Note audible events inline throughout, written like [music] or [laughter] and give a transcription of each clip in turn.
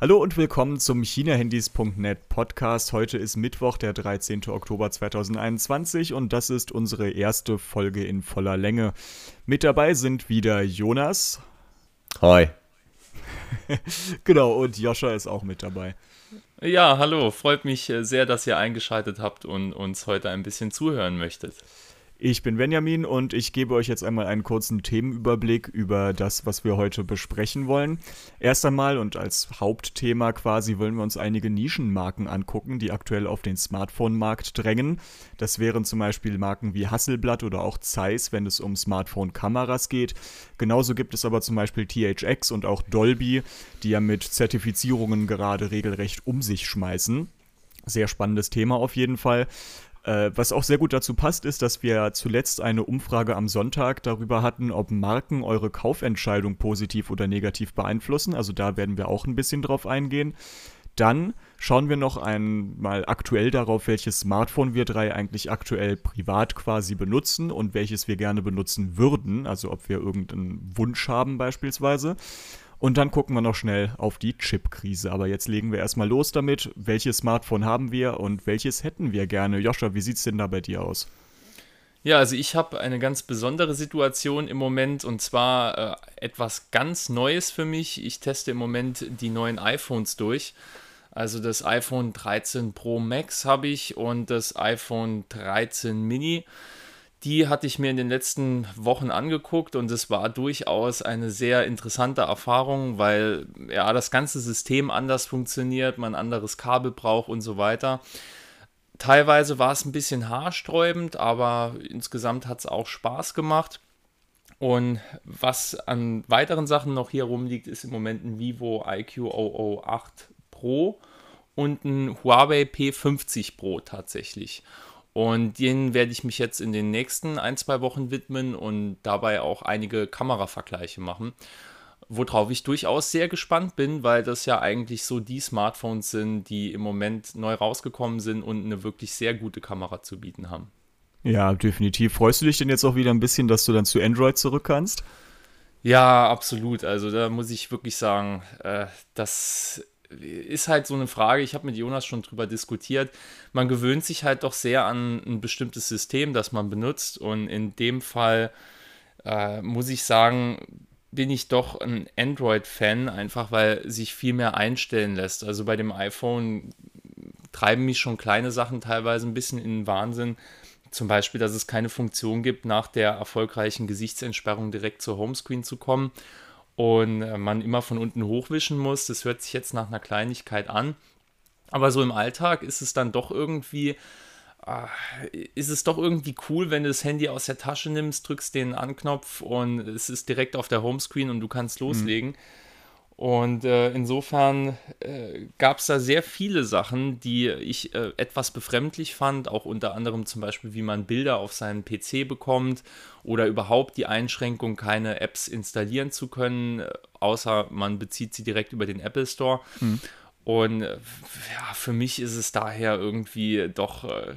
Hallo und willkommen zum ChinaHandys.net Podcast. Heute ist Mittwoch, der 13. Oktober 2021 und das ist unsere erste Folge in voller Länge. Mit dabei sind wieder Jonas. Hi. [laughs] genau, und Joscha ist auch mit dabei. Ja, hallo. Freut mich äh, sehr, dass ihr eingeschaltet habt und uns heute ein bisschen zuhören möchtet. Ich bin Benjamin und ich gebe euch jetzt einmal einen kurzen Themenüberblick über das, was wir heute besprechen wollen. Erst einmal und als Hauptthema quasi wollen wir uns einige Nischenmarken angucken, die aktuell auf den Smartphone-Markt drängen. Das wären zum Beispiel Marken wie Hasselblatt oder auch Zeiss, wenn es um Smartphone-Kameras geht. Genauso gibt es aber zum Beispiel THX und auch Dolby, die ja mit Zertifizierungen gerade regelrecht um sich schmeißen. Sehr spannendes Thema auf jeden Fall. Äh, was auch sehr gut dazu passt, ist, dass wir zuletzt eine Umfrage am Sonntag darüber hatten, ob Marken eure Kaufentscheidung positiv oder negativ beeinflussen. Also da werden wir auch ein bisschen drauf eingehen. Dann schauen wir noch einmal aktuell darauf, welches Smartphone wir drei eigentlich aktuell privat quasi benutzen und welches wir gerne benutzen würden. Also ob wir irgendeinen Wunsch haben beispielsweise. Und dann gucken wir noch schnell auf die Chip-Krise. Aber jetzt legen wir erstmal los damit. Welches Smartphone haben wir und welches hätten wir gerne? Joscha, wie sieht es denn da bei dir aus? Ja, also ich habe eine ganz besondere Situation im Moment und zwar äh, etwas ganz Neues für mich. Ich teste im Moment die neuen iPhones durch. Also das iPhone 13 Pro Max habe ich und das iPhone 13 Mini die hatte ich mir in den letzten Wochen angeguckt und es war durchaus eine sehr interessante Erfahrung, weil ja das ganze System anders funktioniert, man anderes Kabel braucht und so weiter. Teilweise war es ein bisschen haarsträubend, aber insgesamt hat es auch Spaß gemacht. Und was an weiteren Sachen noch hier rumliegt, ist im Moment ein Vivo IQ 008 Pro und ein Huawei P50 Pro tatsächlich. Und denen werde ich mich jetzt in den nächsten ein, zwei Wochen widmen und dabei auch einige Kameravergleiche machen. Worauf ich durchaus sehr gespannt bin, weil das ja eigentlich so die Smartphones sind, die im Moment neu rausgekommen sind und eine wirklich sehr gute Kamera zu bieten haben. Ja, definitiv. Freust du dich denn jetzt auch wieder ein bisschen, dass du dann zu Android zurück kannst? Ja, absolut. Also da muss ich wirklich sagen, äh, das ist halt so eine Frage, ich habe mit Jonas schon drüber diskutiert. Man gewöhnt sich halt doch sehr an ein bestimmtes System, das man benutzt. Und in dem Fall äh, muss ich sagen, bin ich doch ein Android-Fan, einfach weil sich viel mehr einstellen lässt. Also bei dem iPhone treiben mich schon kleine Sachen teilweise ein bisschen in den Wahnsinn. Zum Beispiel, dass es keine Funktion gibt, nach der erfolgreichen Gesichtsentsperrung direkt zur Homescreen zu kommen und äh, man immer von unten hochwischen muss. Das hört sich jetzt nach einer Kleinigkeit an. Aber so im Alltag ist es dann doch irgendwie, äh, ist es doch irgendwie cool, wenn du das Handy aus der Tasche nimmst, drückst den Anknopf und es ist direkt auf der Homescreen und du kannst mhm. loslegen. Mhm. Und äh, insofern äh, gab es da sehr viele Sachen, die ich äh, etwas befremdlich fand, auch unter anderem zum Beispiel, wie man Bilder auf seinen PC bekommt oder überhaupt die Einschränkung, keine Apps installieren zu können, äh, außer man bezieht sie direkt über den Apple Store. Mhm. Und äh, ja, für mich ist es daher irgendwie doch äh,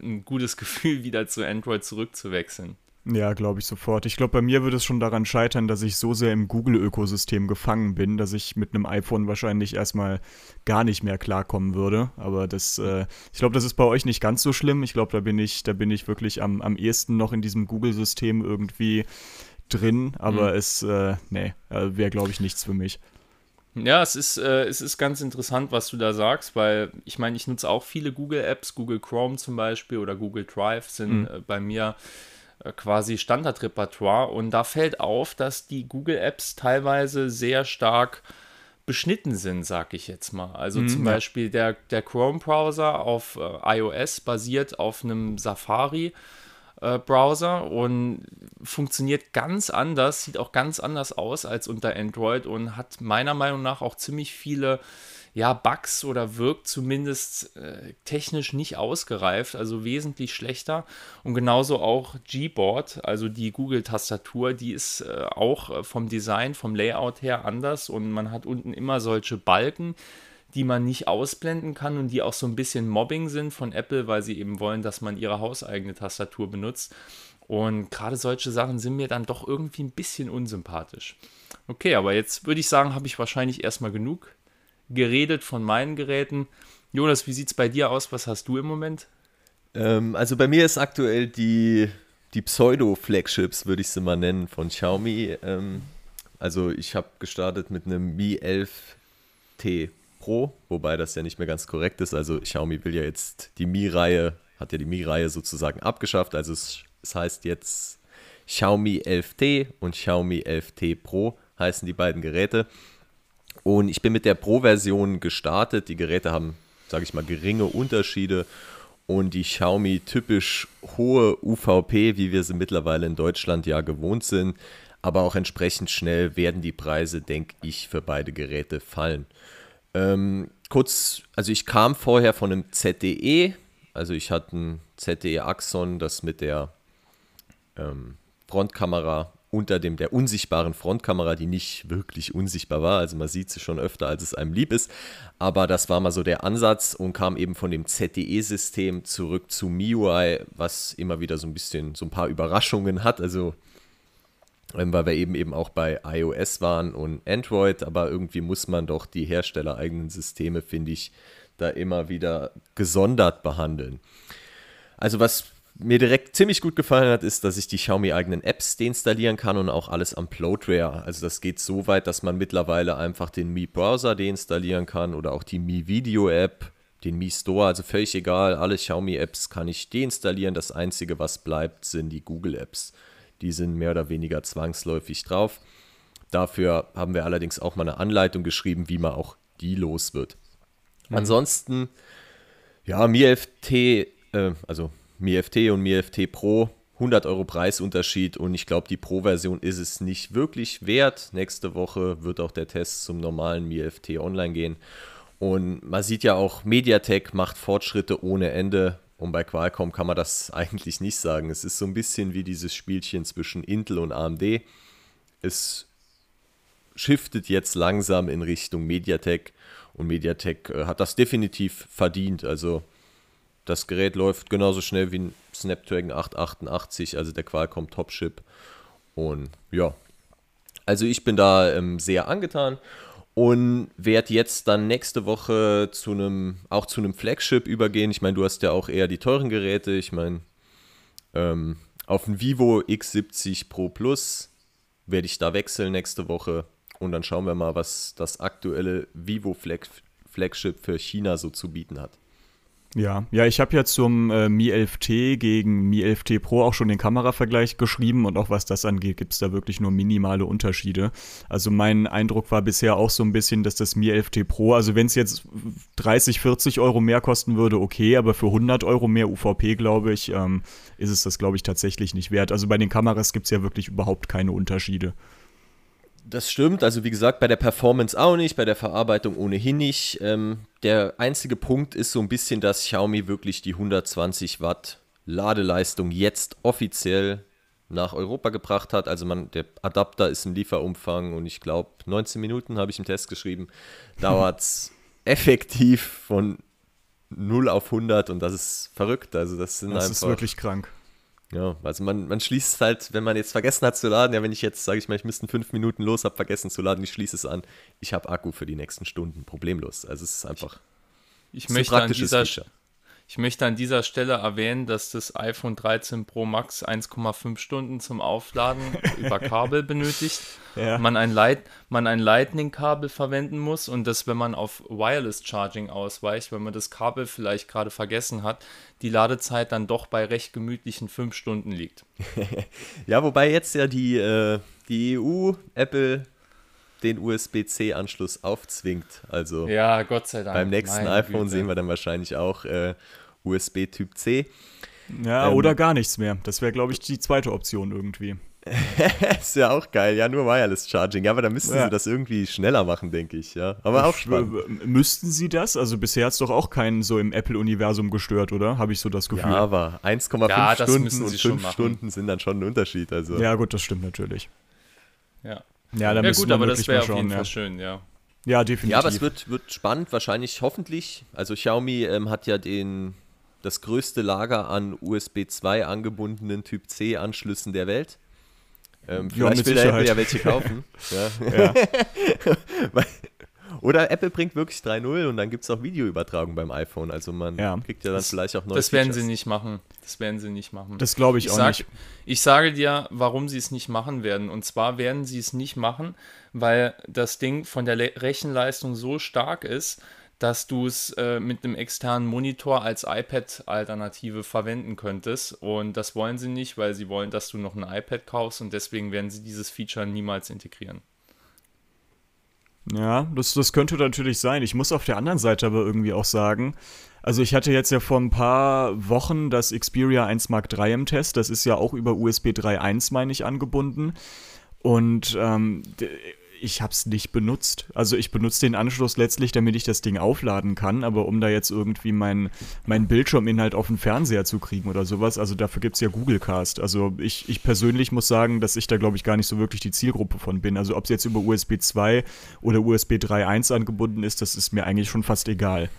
ein gutes [laughs] Gefühl, wieder zu Android zurückzuwechseln. Ja, glaube ich sofort. Ich glaube, bei mir würde es schon daran scheitern, dass ich so sehr im Google-Ökosystem gefangen bin, dass ich mit einem iPhone wahrscheinlich erstmal gar nicht mehr klarkommen würde. Aber das, äh, ich glaube, das ist bei euch nicht ganz so schlimm. Ich glaube, da bin ich, da bin ich wirklich am, am ehesten noch in diesem Google-System irgendwie drin. Aber mhm. es, äh, nee, äh, wäre, glaube ich, nichts für mich. Ja, es ist, äh, es ist ganz interessant, was du da sagst, weil ich meine, ich nutze auch viele Google-Apps, Google Chrome zum Beispiel oder Google Drive sind mhm. äh, bei mir quasi Standardrepertoire. Und da fällt auf, dass die Google-Apps teilweise sehr stark beschnitten sind, sag ich jetzt mal. Also mhm, zum ja. Beispiel der, der Chrome-Browser auf äh, iOS basiert auf einem Safari. Äh, Browser und funktioniert ganz anders, sieht auch ganz anders aus als unter Android und hat meiner Meinung nach auch ziemlich viele ja, Bugs oder wirkt zumindest äh, technisch nicht ausgereift, also wesentlich schlechter. Und genauso auch Gboard, also die Google-Tastatur, die ist äh, auch äh, vom Design, vom Layout her anders und man hat unten immer solche Balken, die man nicht ausblenden kann und die auch so ein bisschen Mobbing sind von Apple, weil sie eben wollen, dass man ihre hauseigene Tastatur benutzt. Und gerade solche Sachen sind mir dann doch irgendwie ein bisschen unsympathisch. Okay, aber jetzt würde ich sagen, habe ich wahrscheinlich erstmal genug geredet von meinen Geräten. Jonas, wie sieht es bei dir aus? Was hast du im Moment? Ähm, also bei mir ist aktuell die, die Pseudo-Flagships, würde ich sie mal nennen, von Xiaomi. Ähm, also ich habe gestartet mit einem Mi 11T Pro, wobei das ja nicht mehr ganz korrekt ist. Also Xiaomi will ja jetzt die Mi-Reihe, hat ja die Mi-Reihe sozusagen abgeschafft. Also es, es heißt jetzt Xiaomi 11T und Xiaomi 11T Pro heißen die beiden Geräte. Und ich bin mit der Pro-Version gestartet. Die Geräte haben, sage ich mal, geringe Unterschiede. Und die Xiaomi typisch hohe UVP, wie wir sie mittlerweile in Deutschland ja gewohnt sind, aber auch entsprechend schnell werden die Preise, denke ich, für beide Geräte fallen. Ähm, kurz, also ich kam vorher von einem ZDE, also ich hatte ein ZDE Axon, das mit der ähm, Frontkamera unter dem der unsichtbaren Frontkamera, die nicht wirklich unsichtbar war. Also man sieht sie schon öfter, als es einem lieb ist. Aber das war mal so der Ansatz und kam eben von dem ZTE-System zurück zu MIUI, was immer wieder so ein bisschen so ein paar Überraschungen hat. Also ähm, weil wir eben eben auch bei iOS waren und Android, aber irgendwie muss man doch die herstellereigenen Systeme, finde ich, da immer wieder gesondert behandeln. Also was mir direkt ziemlich gut gefallen hat, ist, dass ich die Xiaomi-eigenen Apps deinstallieren kann und auch alles am Uploadware. Also das geht so weit, dass man mittlerweile einfach den Mi-Browser deinstallieren kann oder auch die Mi-Video-App, den Mi Store, also völlig egal. Alle Xiaomi-Apps kann ich deinstallieren. Das Einzige, was bleibt, sind die Google-Apps. Die sind mehr oder weniger zwangsläufig drauf. Dafür haben wir allerdings auch mal eine Anleitung geschrieben, wie man auch die los wird. Mhm. Ansonsten, ja, Mi FT, äh, also Mi FT und Mi FT Pro 100 Euro Preisunterschied und ich glaube, die Pro-Version ist es nicht wirklich wert. Nächste Woche wird auch der Test zum normalen Mi FT online gehen. Und man sieht ja auch, Mediatek macht Fortschritte ohne Ende. Und bei Qualcomm kann man das [laughs] eigentlich nicht sagen. Es ist so ein bisschen wie dieses Spielchen zwischen Intel und AMD. Es shiftet jetzt langsam in Richtung Mediatek und Mediatek äh, hat das definitiv verdient. Also das Gerät läuft genauso schnell wie ein Snapdragon 888, also der Qualcomm Top-Chip. Und ja, also ich bin da ähm, sehr angetan und werde jetzt dann nächste Woche zu einem, auch zu einem Flagship übergehen. Ich meine, du hast ja auch eher die teuren Geräte. Ich meine, ähm, auf ein Vivo X70 Pro Plus werde ich da wechseln nächste Woche und dann schauen wir mal, was das aktuelle Vivo Flag Flagship für China so zu bieten hat. Ja, ja, ich habe ja zum äh, Mi 11T gegen Mi 11T Pro auch schon den Kameravergleich geschrieben und auch was das angeht, gibt es da wirklich nur minimale Unterschiede. Also mein Eindruck war bisher auch so ein bisschen, dass das Mi 11T Pro, also wenn es jetzt 30, 40 Euro mehr kosten würde, okay, aber für 100 Euro mehr UVP, glaube ich, ähm, ist es das, glaube ich, tatsächlich nicht wert. Also bei den Kameras gibt es ja wirklich überhaupt keine Unterschiede. Das stimmt, also wie gesagt, bei der Performance auch nicht, bei der Verarbeitung ohnehin nicht. Ähm, der einzige Punkt ist so ein bisschen, dass Xiaomi wirklich die 120 Watt Ladeleistung jetzt offiziell nach Europa gebracht hat. Also man, der Adapter ist im Lieferumfang und ich glaube 19 Minuten habe ich im Test geschrieben, dauert [laughs] es effektiv von 0 auf 100 und das ist verrückt. Also das sind das einfach. Das ist wirklich krank. Ja, also man, man schließt halt, wenn man jetzt vergessen hat zu laden, ja, wenn ich jetzt, sage ich mal, ich müsste fünf Minuten los, habe vergessen zu laden, ich schließe es an, ich habe Akku für die nächsten Stunden, problemlos. Also es ist einfach ich, ich möchte an dieser, Feature. Ich möchte an dieser Stelle erwähnen, dass das iPhone 13 Pro Max 1,5 Stunden zum Aufladen [laughs] über Kabel benötigt. Ja. Man, ein Light, man ein Lightning-Kabel verwenden muss und dass, wenn man auf Wireless Charging ausweicht, wenn man das Kabel vielleicht gerade vergessen hat, die Ladezeit dann doch bei recht gemütlichen 5 Stunden liegt. [laughs] ja, wobei jetzt ja die, äh, die EU, Apple den USB-C-Anschluss aufzwingt. Also ja, Gott sei Dank. Beim nächsten Meine iPhone Güte. sehen wir dann wahrscheinlich auch äh, USB Typ C. Ja, ähm, oder gar nichts mehr. Das wäre, glaube ich, die zweite Option irgendwie. [laughs] ist ja auch geil, ja, nur Wireless Charging. Ja, aber da müssten ja. sie das irgendwie schneller machen, denke ich, ja. Aber auch spannend. Müssten sie das? Also bisher hat es doch auch keinen so im Apple-Universum gestört, oder? Habe ich so das Gefühl. Ja, aber 1,5 ja, Stunden und 5 Stunden sind dann schon ein Unterschied. Also. Ja, gut, das stimmt natürlich. Ja. Ja, dann ja gut, aber das wäre auf jeden Fall schön, ja. Ja, definitiv. Ja, aber es wird, wird spannend, wahrscheinlich, hoffentlich. Also Xiaomi ähm, hat ja den, das größte Lager an USB 2 angebundenen Typ C Anschlüssen der Welt. Ähm, vielleicht ja, will Apple ja welche kaufen. [laughs] ja. ja. [laughs] Oder Apple bringt wirklich 3.0 und dann gibt es auch Videoübertragung beim iPhone. Also man Ja. kriegt ja dann Das- vielleicht auch neue Das werden sie Features. nicht machen. Das werden sie nicht machen. Das glaube ich, ich, auch sag, nicht. ich sage dir, warum sie es nicht machen werden. Und zwar werden sie es nicht machen, weil das Ding von der Le Rechenleistung so stark ist, dass du es äh, mit einem externen Monitor als iPad-Alternative verwenden könntest. Und das wollen sie nicht, weil sie wollen, dass du noch ein iPad kaufst und deswegen werden sie dieses Feature niemals integrieren. Ja, das, das könnte natürlich sein. Ich muss auf der anderen Seite aber irgendwie auch sagen, also ich hatte jetzt ja vor ein paar Wochen das Xperia 1 Mark III im Test. Das ist ja auch über USB 3.1, meine ich, angebunden. Und ähm, ich habe es nicht benutzt. Also ich benutze den Anschluss letztlich, damit ich das Ding aufladen kann, aber um da jetzt irgendwie meinen mein Bildschirminhalt auf den Fernseher zu kriegen oder sowas, also dafür gibt es ja Google Cast. Also ich, ich persönlich muss sagen, dass ich da, glaube ich, gar nicht so wirklich die Zielgruppe von bin. Also ob es jetzt über USB 2 oder USB 3.1 angebunden ist, das ist mir eigentlich schon fast egal.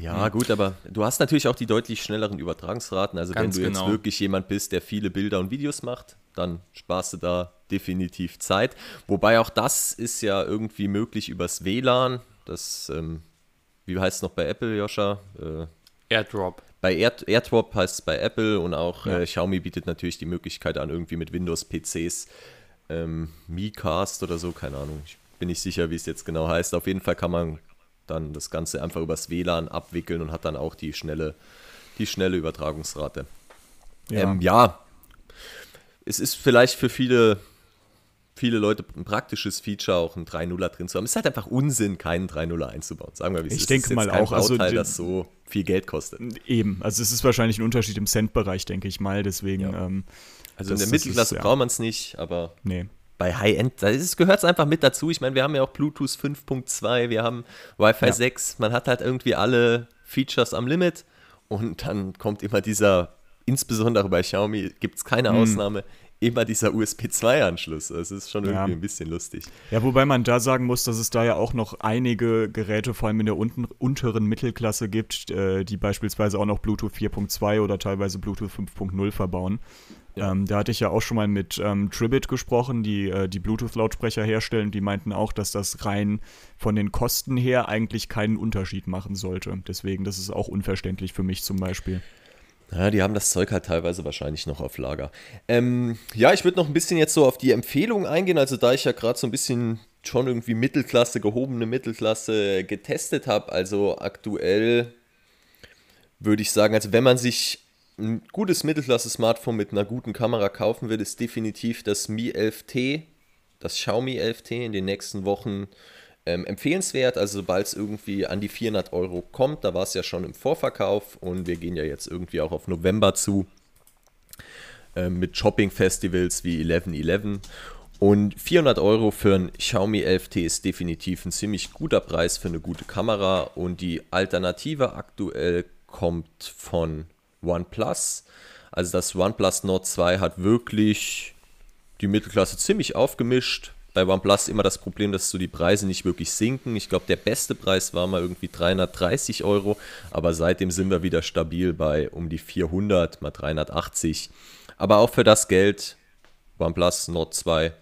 Ja, gut, aber du hast natürlich auch die deutlich schnelleren Übertragungsraten. Also Ganz wenn du genau. jetzt wirklich jemand bist, der viele Bilder und Videos macht, dann sparst du da definitiv Zeit. Wobei auch das ist ja irgendwie möglich übers WLAN. Das, ähm, wie heißt es noch bei Apple, Joscha? Äh, AirDrop. bei Air AirDrop heißt es bei Apple und auch Ja. äh, Xiaomi bietet natürlich die Möglichkeit an, irgendwie mit Windows-PCs ähm, MiCast oder so, keine Ahnung. Ich bin nicht sicher, wie es jetzt genau heißt. Auf jeden Fall kann man dann das Ganze einfach übers WLAN abwickeln und hat dann auch die schnelle, die schnelle Übertragungsrate. Ja. Ähm, ja, es ist vielleicht für viele, viele Leute ein praktisches Feature, auch ein 3.0er drin zu haben. Es ist halt einfach Unsinn, keinen 3.0er einzubauen. Sagen wir, wie es Ich ist. denke Es ist mal kein auch, also Bauteil, die- das so viel Geld kostet. Eben, also es ist wahrscheinlich ein Unterschied im Cent-Bereich, denke ich mal. Deswegen, Ja. ähm, Also in Das- der das Mittelklasse ist, braucht man es nicht, aber nee. bei High-End, da gehört es einfach mit dazu. Ich meine, wir haben ja auch Bluetooth 5.2, wir haben Wi-Fi Ja. 6, man hat halt irgendwie alle Features am Limit und dann kommt immer dieser, insbesondere bei Xiaomi gibt es keine Ausnahme, immer dieser USB-2-Anschluss. Das ist schon Ja. irgendwie ein bisschen lustig. Ja, wobei man da sagen muss, dass es da ja auch noch einige Geräte, vor allem in der unten, unteren Mittelklasse gibt, äh, die beispielsweise auch noch Bluetooth 4.2 oder teilweise Bluetooth 5.0 verbauen. Ja. Ähm, da hatte ich ja auch schon mal mit ähm, Tribit gesprochen, die äh, die Bluetooth-Lautsprecher herstellen. Die meinten auch, dass das rein von den Kosten her eigentlich keinen Unterschied machen sollte. Deswegen, das ist auch unverständlich für mich zum Beispiel. Ja, die haben das Zeug halt teilweise wahrscheinlich noch auf Lager. Ähm, ja, ich würde noch ein bisschen jetzt so auf die Empfehlungen eingehen. Also da ich ja gerade so ein bisschen schon irgendwie Mittelklasse, gehobene Mittelklasse getestet habe, also aktuell würde ich sagen, also wenn man sich ein gutes Mittelklasse-Smartphone mit einer guten Kamera kaufen will, ist definitiv das Mi 11T, das Xiaomi 11T in den nächsten Wochen ähm, empfehlenswert. Also sobald es irgendwie an die 400 Euro kommt, da war es ja schon im Vorverkauf und wir gehen ja jetzt irgendwie auch auf November zu ähm, mit Shopping-Festivals wie 11.11. Und 400 Euro für ein Xiaomi 11T ist definitiv ein ziemlich guter Preis für eine gute Kamera. Und die Alternative aktuell kommt von OnePlus. Also das OnePlus Nord 2 hat wirklich die Mittelklasse ziemlich aufgemischt. Bei OnePlus immer das Problem, dass so die Preise nicht wirklich sinken. Ich glaube, der beste Preis war mal irgendwie 330 Euro, aber seitdem sind wir wieder stabil bei um die 400, mal 380. Aber auch für das Geld, OnePlus Nord 2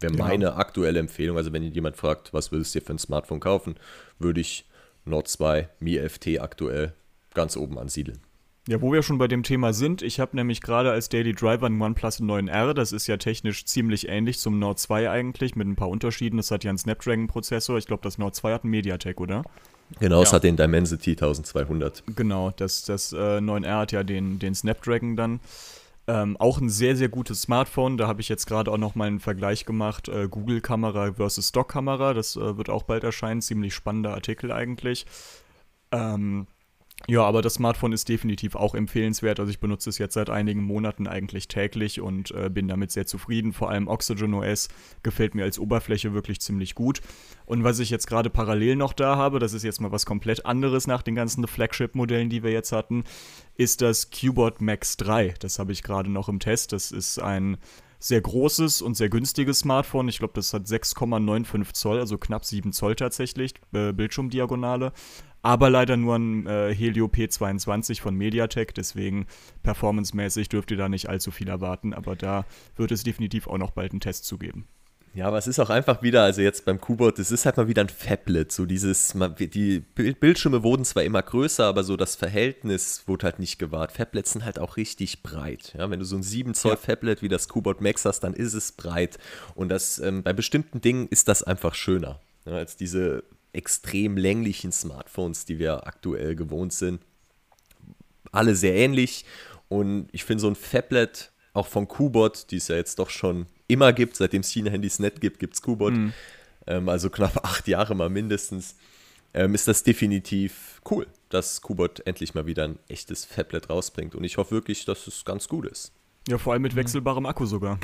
wäre Ja. meine aktuelle Empfehlung. Also wenn jemand fragt, was würdest du dir für ein Smartphone kaufen, würde ich Nord 2 Mi 11T aktuell ganz oben ansiedeln. Ja, wo wir schon bei dem Thema sind, ich habe nämlich gerade als Daily Driver einen OnePlus 9R, das ist ja technisch ziemlich ähnlich zum Nord 2 eigentlich, mit ein paar Unterschieden. Das hat ja einen Snapdragon-Prozessor, ich glaube, das Nord 2 hat einen MediaTek, oder? Genau, es Ja. hat den Dimensity 1200. Genau, das, das äh, 9R hat ja den, den Snapdragon dann. Ähm, auch ein sehr, sehr gutes Smartphone. Da habe ich jetzt gerade auch noch mal einen Vergleich gemacht. Äh, Google-Kamera versus Stock-Kamera. Das äh, wird auch bald erscheinen. Ziemlich spannender Artikel eigentlich. Ähm, ja, aber das Smartphone ist definitiv auch empfehlenswert. Also ich benutze es jetzt seit einigen Monaten eigentlich täglich und äh, bin damit sehr zufrieden. Vor allem Oxygen OS gefällt mir als Oberfläche wirklich ziemlich gut. Und was ich jetzt gerade parallel noch da habe, das ist jetzt mal was komplett anderes nach den ganzen Flagship-Modellen, die wir jetzt hatten, ist das Cubot Max 3. Das habe ich gerade noch im Test. Das ist ein sehr großes und sehr günstiges Smartphone. Ich glaube, das hat 6,95 Zoll, also knapp 7 Zoll tatsächlich, äh, Bildschirmdiagonale. Aber leider nur ein äh, Helio P22 von MediaTek, deswegen performancemäßig dürft ihr da nicht allzu viel erwarten, aber da wird es definitiv auch noch bald einen Test zu geben. Ja, aber es ist auch einfach wieder, also jetzt beim Kubot, es ist halt mal wieder ein Fablet. So dieses, die Bildschirme wurden zwar immer größer, aber so das Verhältnis wurde halt nicht gewahrt. Fablets sind halt auch richtig breit. Ja, wenn du so ein 7 Zoll ja. Fablet wie das Kubot Max hast, dann ist es breit. Und das, ähm, bei bestimmten Dingen ist das einfach schöner ja, als diese extrem länglichen Smartphones, die wir aktuell gewohnt sind. Alle sehr ähnlich. Und ich finde so ein Fablet auch von Kubot, die es ja jetzt doch schon immer gibt, seitdem es China-Handys nicht gibt, gibt es Kubot. Mhm. Ähm, also knapp [laughs] acht Jahre mal mindestens. Ähm, ist das definitiv cool, dass Kubot endlich mal wieder ein echtes Fablet rausbringt. Und ich hoffe wirklich, dass es ganz gut ist. Ja, vor allem mit wechselbarem Akku sogar.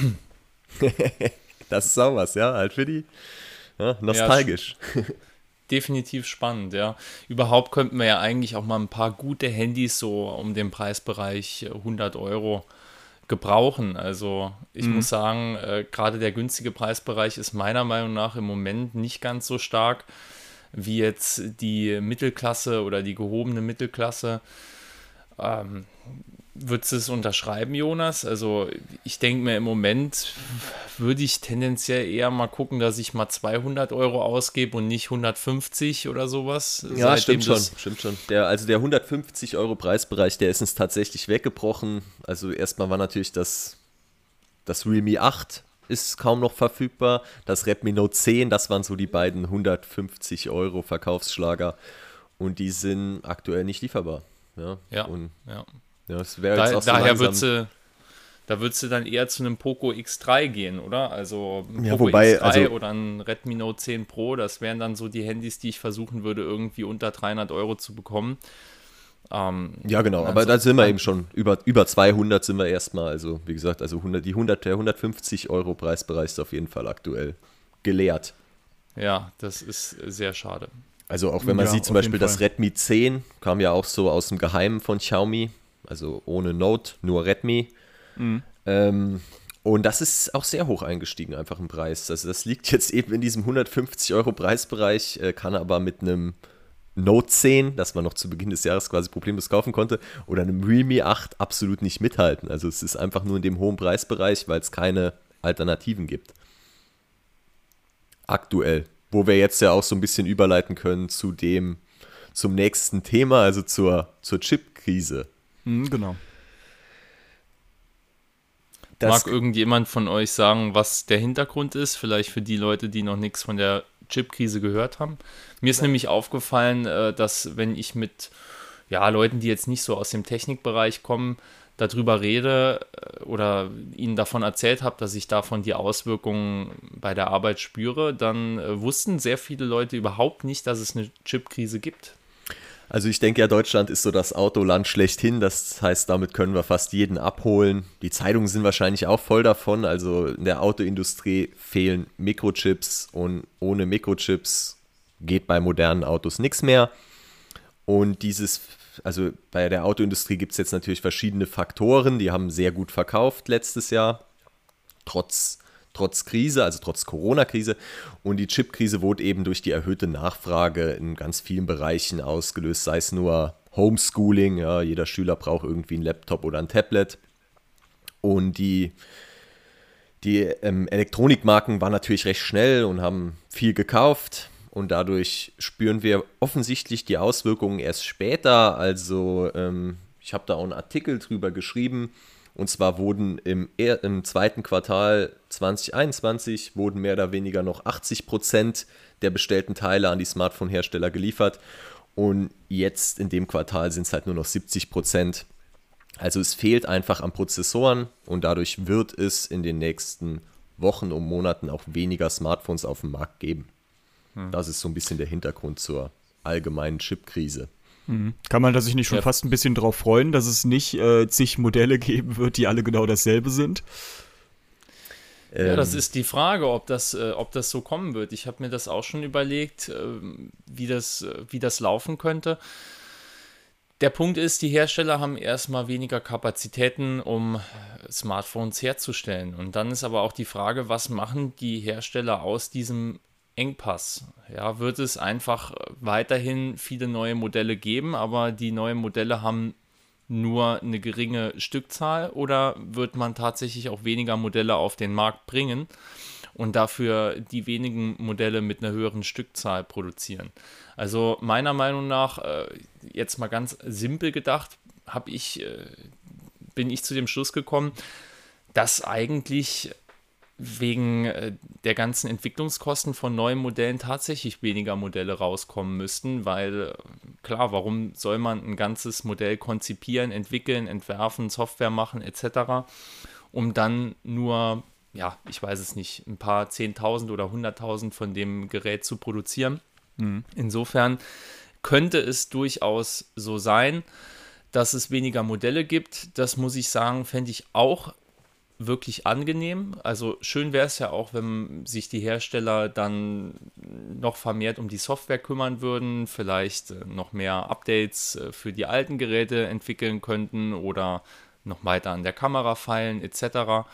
[laughs] [laughs] das ist auch was, ja, halt für die. Ja, nostalgisch. Ja, definitiv spannend, ja. Überhaupt könnten wir ja eigentlich auch mal ein paar gute Handys so um den Preisbereich 100 Euro gebrauchen. Also ich mhm. muss sagen, äh, gerade der günstige Preisbereich ist meiner Meinung nach im Moment nicht ganz so stark wie jetzt die Mittelklasse oder die gehobene Mittelklasse. Ähm, Würdest du es unterschreiben, Jonas? Also ich denke mir im Moment würde ich tendenziell eher mal gucken, dass ich mal 200 Euro ausgebe und nicht 150 oder sowas. Ja, stimmt schon, stimmt schon. Der, also der 150 Euro Preisbereich, der ist uns tatsächlich weggebrochen. Also erstmal war natürlich das, das Realme 8 ist kaum noch verfügbar. Das Redmi Note 10, das waren so die beiden 150 Euro Verkaufsschlager. Und die sind aktuell nicht lieferbar. Ja, ja. Und ja. Ja, das wäre da, jetzt auch so Daher würdest du, da würdest du dann eher zu einem Poco X3 gehen, oder? Also ja, Poco wobei, X3 also, oder ein Redmi Note 10 Pro, das wären dann so die Handys, die ich versuchen würde, irgendwie unter 300 Euro zu bekommen. Ähm, ja, genau, aber da sind wir eben schon, über, über 200 sind wir erstmal, also wie gesagt, also 100, die 100, der 150 Euro Preisbereich ist auf jeden Fall aktuell geleert. Ja, das ist sehr schade. Also auch wenn man ja, sieht, zum Beispiel das Redmi 10 kam ja auch so aus dem Geheimen von Xiaomi, also ohne Note, nur Redmi. Mhm. Ähm, und das ist auch sehr hoch eingestiegen, einfach im Preis. Also das liegt jetzt eben in diesem 150 Euro Preisbereich, äh, kann aber mit einem Note 10, das man noch zu Beginn des Jahres quasi problemlos kaufen konnte, oder einem Realme 8 absolut nicht mithalten. Also es ist einfach nur in dem hohen Preisbereich, weil es keine Alternativen gibt. Aktuell. Wo wir jetzt ja auch so ein bisschen überleiten können zu dem, zum nächsten Thema, also zur, zur Chip-Krise. Mhm, genau. Das Mag irgendjemand von euch sagen, was der Hintergrund ist? Vielleicht für die Leute, die noch nichts von der Chip-Krise gehört haben. Mir ist ja. nämlich aufgefallen, äh, dass wenn ich mit ja, Leuten, die jetzt nicht so aus dem Technikbereich kommen, darüber rede äh, oder ihnen davon erzählt habe, dass ich davon die Auswirkungen bei der Arbeit spüre, dann äh, wussten sehr viele Leute überhaupt nicht, dass es eine Chip-Krise gibt. Also ich denke ja, Deutschland ist so das Autoland schlechthin. Das heißt, damit können wir fast jeden abholen. Die Zeitungen sind wahrscheinlich auch voll davon. Also in der Autoindustrie fehlen Mikrochips und ohne Mikrochips geht bei modernen Autos nichts mehr. Und dieses, also bei der Autoindustrie gibt es jetzt natürlich verschiedene Faktoren, die haben sehr gut verkauft letztes Jahr, trotz trotz Krise, also trotz Corona-Krise. Und die Chip-Krise wurde eben durch die erhöhte Nachfrage in ganz vielen Bereichen ausgelöst, sei es nur Homeschooling, ja, jeder Schüler braucht irgendwie einen Laptop oder ein Tablet. Und die, die ähm, Elektronikmarken waren natürlich recht schnell und haben viel gekauft. Und dadurch spüren wir offensichtlich die Auswirkungen erst später. Also ähm, ich habe da auch einen Artikel drüber geschrieben. Und zwar wurden im, im zweiten Quartal 2021 wurden mehr oder weniger noch 80 Prozent der bestellten Teile an die Smartphone-Hersteller geliefert. Und jetzt in dem Quartal sind es halt nur noch 70 Prozent. Also es fehlt einfach an Prozessoren und dadurch wird es in den nächsten Wochen und Monaten auch weniger Smartphones auf dem Markt geben. Hm. Das ist so ein bisschen der Hintergrund zur allgemeinen Chipkrise. Mhm. Kann man da sich nicht schon ja. fast ein bisschen drauf freuen, dass es nicht äh, zig Modelle geben wird, die alle genau dasselbe sind? Ja, das ähm. ist die Frage, ob das, äh, ob das so kommen wird. Ich habe mir das auch schon überlegt, äh, wie, das, äh, wie das laufen könnte. Der Punkt ist, die Hersteller haben erstmal weniger Kapazitäten, um Smartphones herzustellen. Und dann ist aber auch die Frage, was machen die Hersteller aus diesem Engpass. Ja, wird es einfach weiterhin viele neue Modelle geben, aber die neuen Modelle haben nur eine geringe Stückzahl oder wird man tatsächlich auch weniger Modelle auf den Markt bringen? und dafür die wenigen Modelle mit einer höheren Stückzahl produzieren. Also meiner Meinung nach, äh, jetzt mal ganz simpel gedacht, ich, äh, bin ich zu dem Schluss gekommen, dass eigentlich wegen äh, der ganzen Entwicklungskosten von neuen Modellen tatsächlich weniger Modelle rauskommen müssten, weil klar, warum soll man ein ganzes Modell konzipieren, entwickeln, entwerfen, Software machen etc., um dann nur, ja, ich weiß es nicht, ein paar 10.000 oder 100.000 von dem Gerät zu produzieren. Mhm. Insofern könnte es durchaus so sein, dass es weniger Modelle gibt. Das muss ich sagen, fände ich auch wirklich angenehm. Also schön wäre es ja auch, wenn sich die Hersteller dann noch vermehrt um die Software kümmern würden, vielleicht äh, noch mehr Updates äh, für die alten Geräte entwickeln könnten oder noch weiter an der Kamera feilen etc.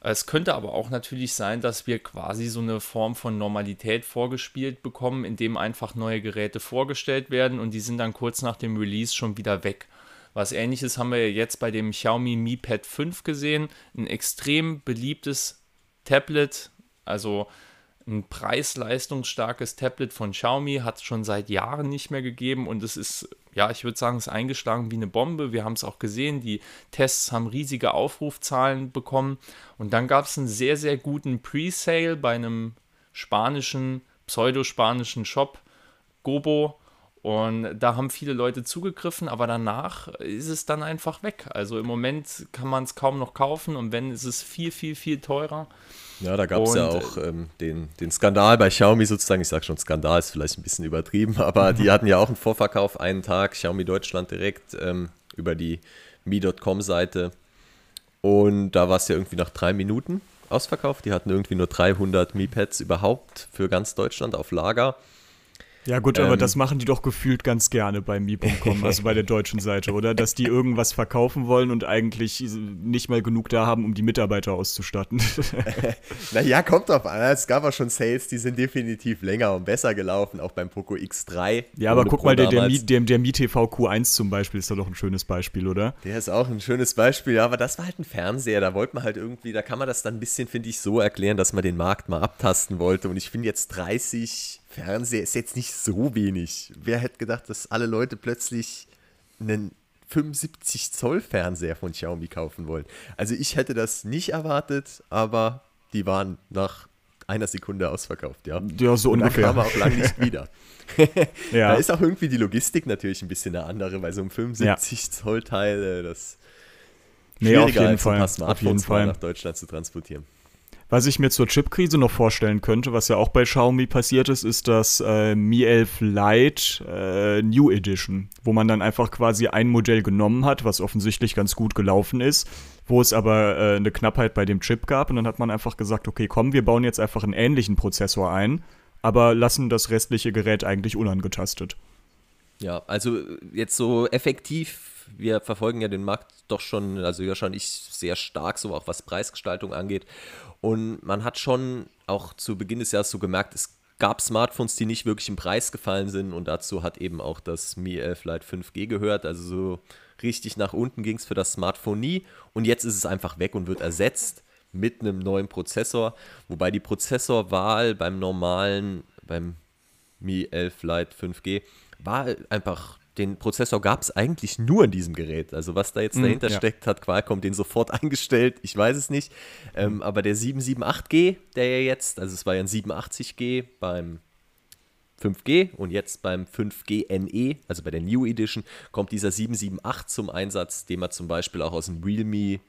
Es könnte aber auch natürlich sein, dass wir quasi so eine Form von Normalität vorgespielt bekommen, indem einfach neue Geräte vorgestellt werden und die sind dann kurz nach dem Release schon wieder weg. Was ähnliches haben wir jetzt bei dem Xiaomi Mi Pad 5 gesehen. Ein extrem beliebtes Tablet, also ein preis-leistungsstarkes Tablet von Xiaomi hat es schon seit Jahren nicht mehr gegeben und es ist, ja, ich würde sagen, es ist eingeschlagen wie eine Bombe. Wir haben es auch gesehen, die Tests haben riesige Aufrufzahlen bekommen und dann gab es einen sehr, sehr guten Pre-Sale bei einem spanischen, pseudospanischen Shop, Gobo, und da haben viele Leute zugegriffen, aber danach ist es dann einfach weg. Also im Moment kann man es kaum noch kaufen und wenn, ist es viel, viel, viel teurer. Ja, da gab es ja auch ähm, den, den Skandal bei Xiaomi sozusagen. Ich sage schon, Skandal ist vielleicht ein bisschen übertrieben, [laughs] aber die [laughs] hatten ja auch einen Vorverkauf einen Tag, Xiaomi Deutschland direkt ähm, über die Mi.com-Seite. Und da war es ja irgendwie nach drei Minuten ausverkauft. Die hatten irgendwie nur 300 Mi-Pads überhaupt für ganz Deutschland auf Lager. Ja gut, aber ähm, das machen die doch gefühlt ganz gerne bei Mi.com, also bei der deutschen Seite, oder? Dass die irgendwas verkaufen wollen und eigentlich nicht mal genug da haben, um die Mitarbeiter auszustatten. [laughs] naja, kommt drauf an. Es gab auch schon Sales, die sind definitiv länger und besser gelaufen, auch beim Poco X3. Ja, aber guck Pro mal, der, der, Mi, der, der Mi TV Q1 zum Beispiel ist da doch ein schönes Beispiel, oder? Der ist auch ein schönes Beispiel, ja, aber das war halt ein Fernseher, da wollte man halt irgendwie, da kann man das dann ein bisschen, finde ich, so erklären, dass man den Markt mal abtasten wollte und ich finde jetzt 30 Fernseher ist jetzt nicht so wenig. Wer hätte gedacht, dass alle Leute plötzlich einen 75 Zoll Fernseher von Xiaomi kaufen wollen? Also ich hätte das nicht erwartet, aber die waren nach einer Sekunde ausverkauft, ja. Ja, so Und ungefähr. Da kam auch lange nicht wieder. [laughs] ja. Da ist auch irgendwie die Logistik natürlich ein bisschen eine andere, weil so ein 75 ja. Zoll Teil, äh, das nee, schwieriger auf jeden als Fall. ein paar Smartphones nach Deutschland zu transportieren. Was ich mir zur Chipkrise noch vorstellen könnte, was ja auch bei Xiaomi passiert ist, ist das äh, Mi 11 Lite äh, New Edition, wo man dann einfach quasi ein Modell genommen hat, was offensichtlich ganz gut gelaufen ist, wo es aber äh, eine Knappheit bei dem Chip gab und dann hat man einfach gesagt, okay, komm, wir bauen jetzt einfach einen ähnlichen Prozessor ein, aber lassen das restliche Gerät eigentlich unangetastet. Ja, also jetzt so effektiv, wir verfolgen ja den Markt doch schon, also ja schon ich sehr stark, so auch was Preisgestaltung angeht. Und man hat schon auch zu Beginn des Jahres so gemerkt, es gab Smartphones, die nicht wirklich im Preis gefallen sind und dazu hat eben auch das Mi 11 Lite 5G gehört. Also so richtig nach unten ging es für das Smartphone nie und jetzt ist es einfach weg und wird ersetzt mit einem neuen Prozessor, wobei die Prozessorwahl beim normalen, beim Mi 11 Lite 5G war einfach den Prozessor gab es eigentlich nur in diesem Gerät. Also was da jetzt mm, dahinter ja. steckt, hat Qualcomm den sofort [laughs] eingestellt. Ich weiß es nicht. Ähm, aber der 778G, der ja jetzt, also es war ja ein 87G beim 5G und jetzt beim 5G NE, also bei der New Edition, kommt dieser 778 zum Einsatz, den man zum Beispiel auch aus dem Realme,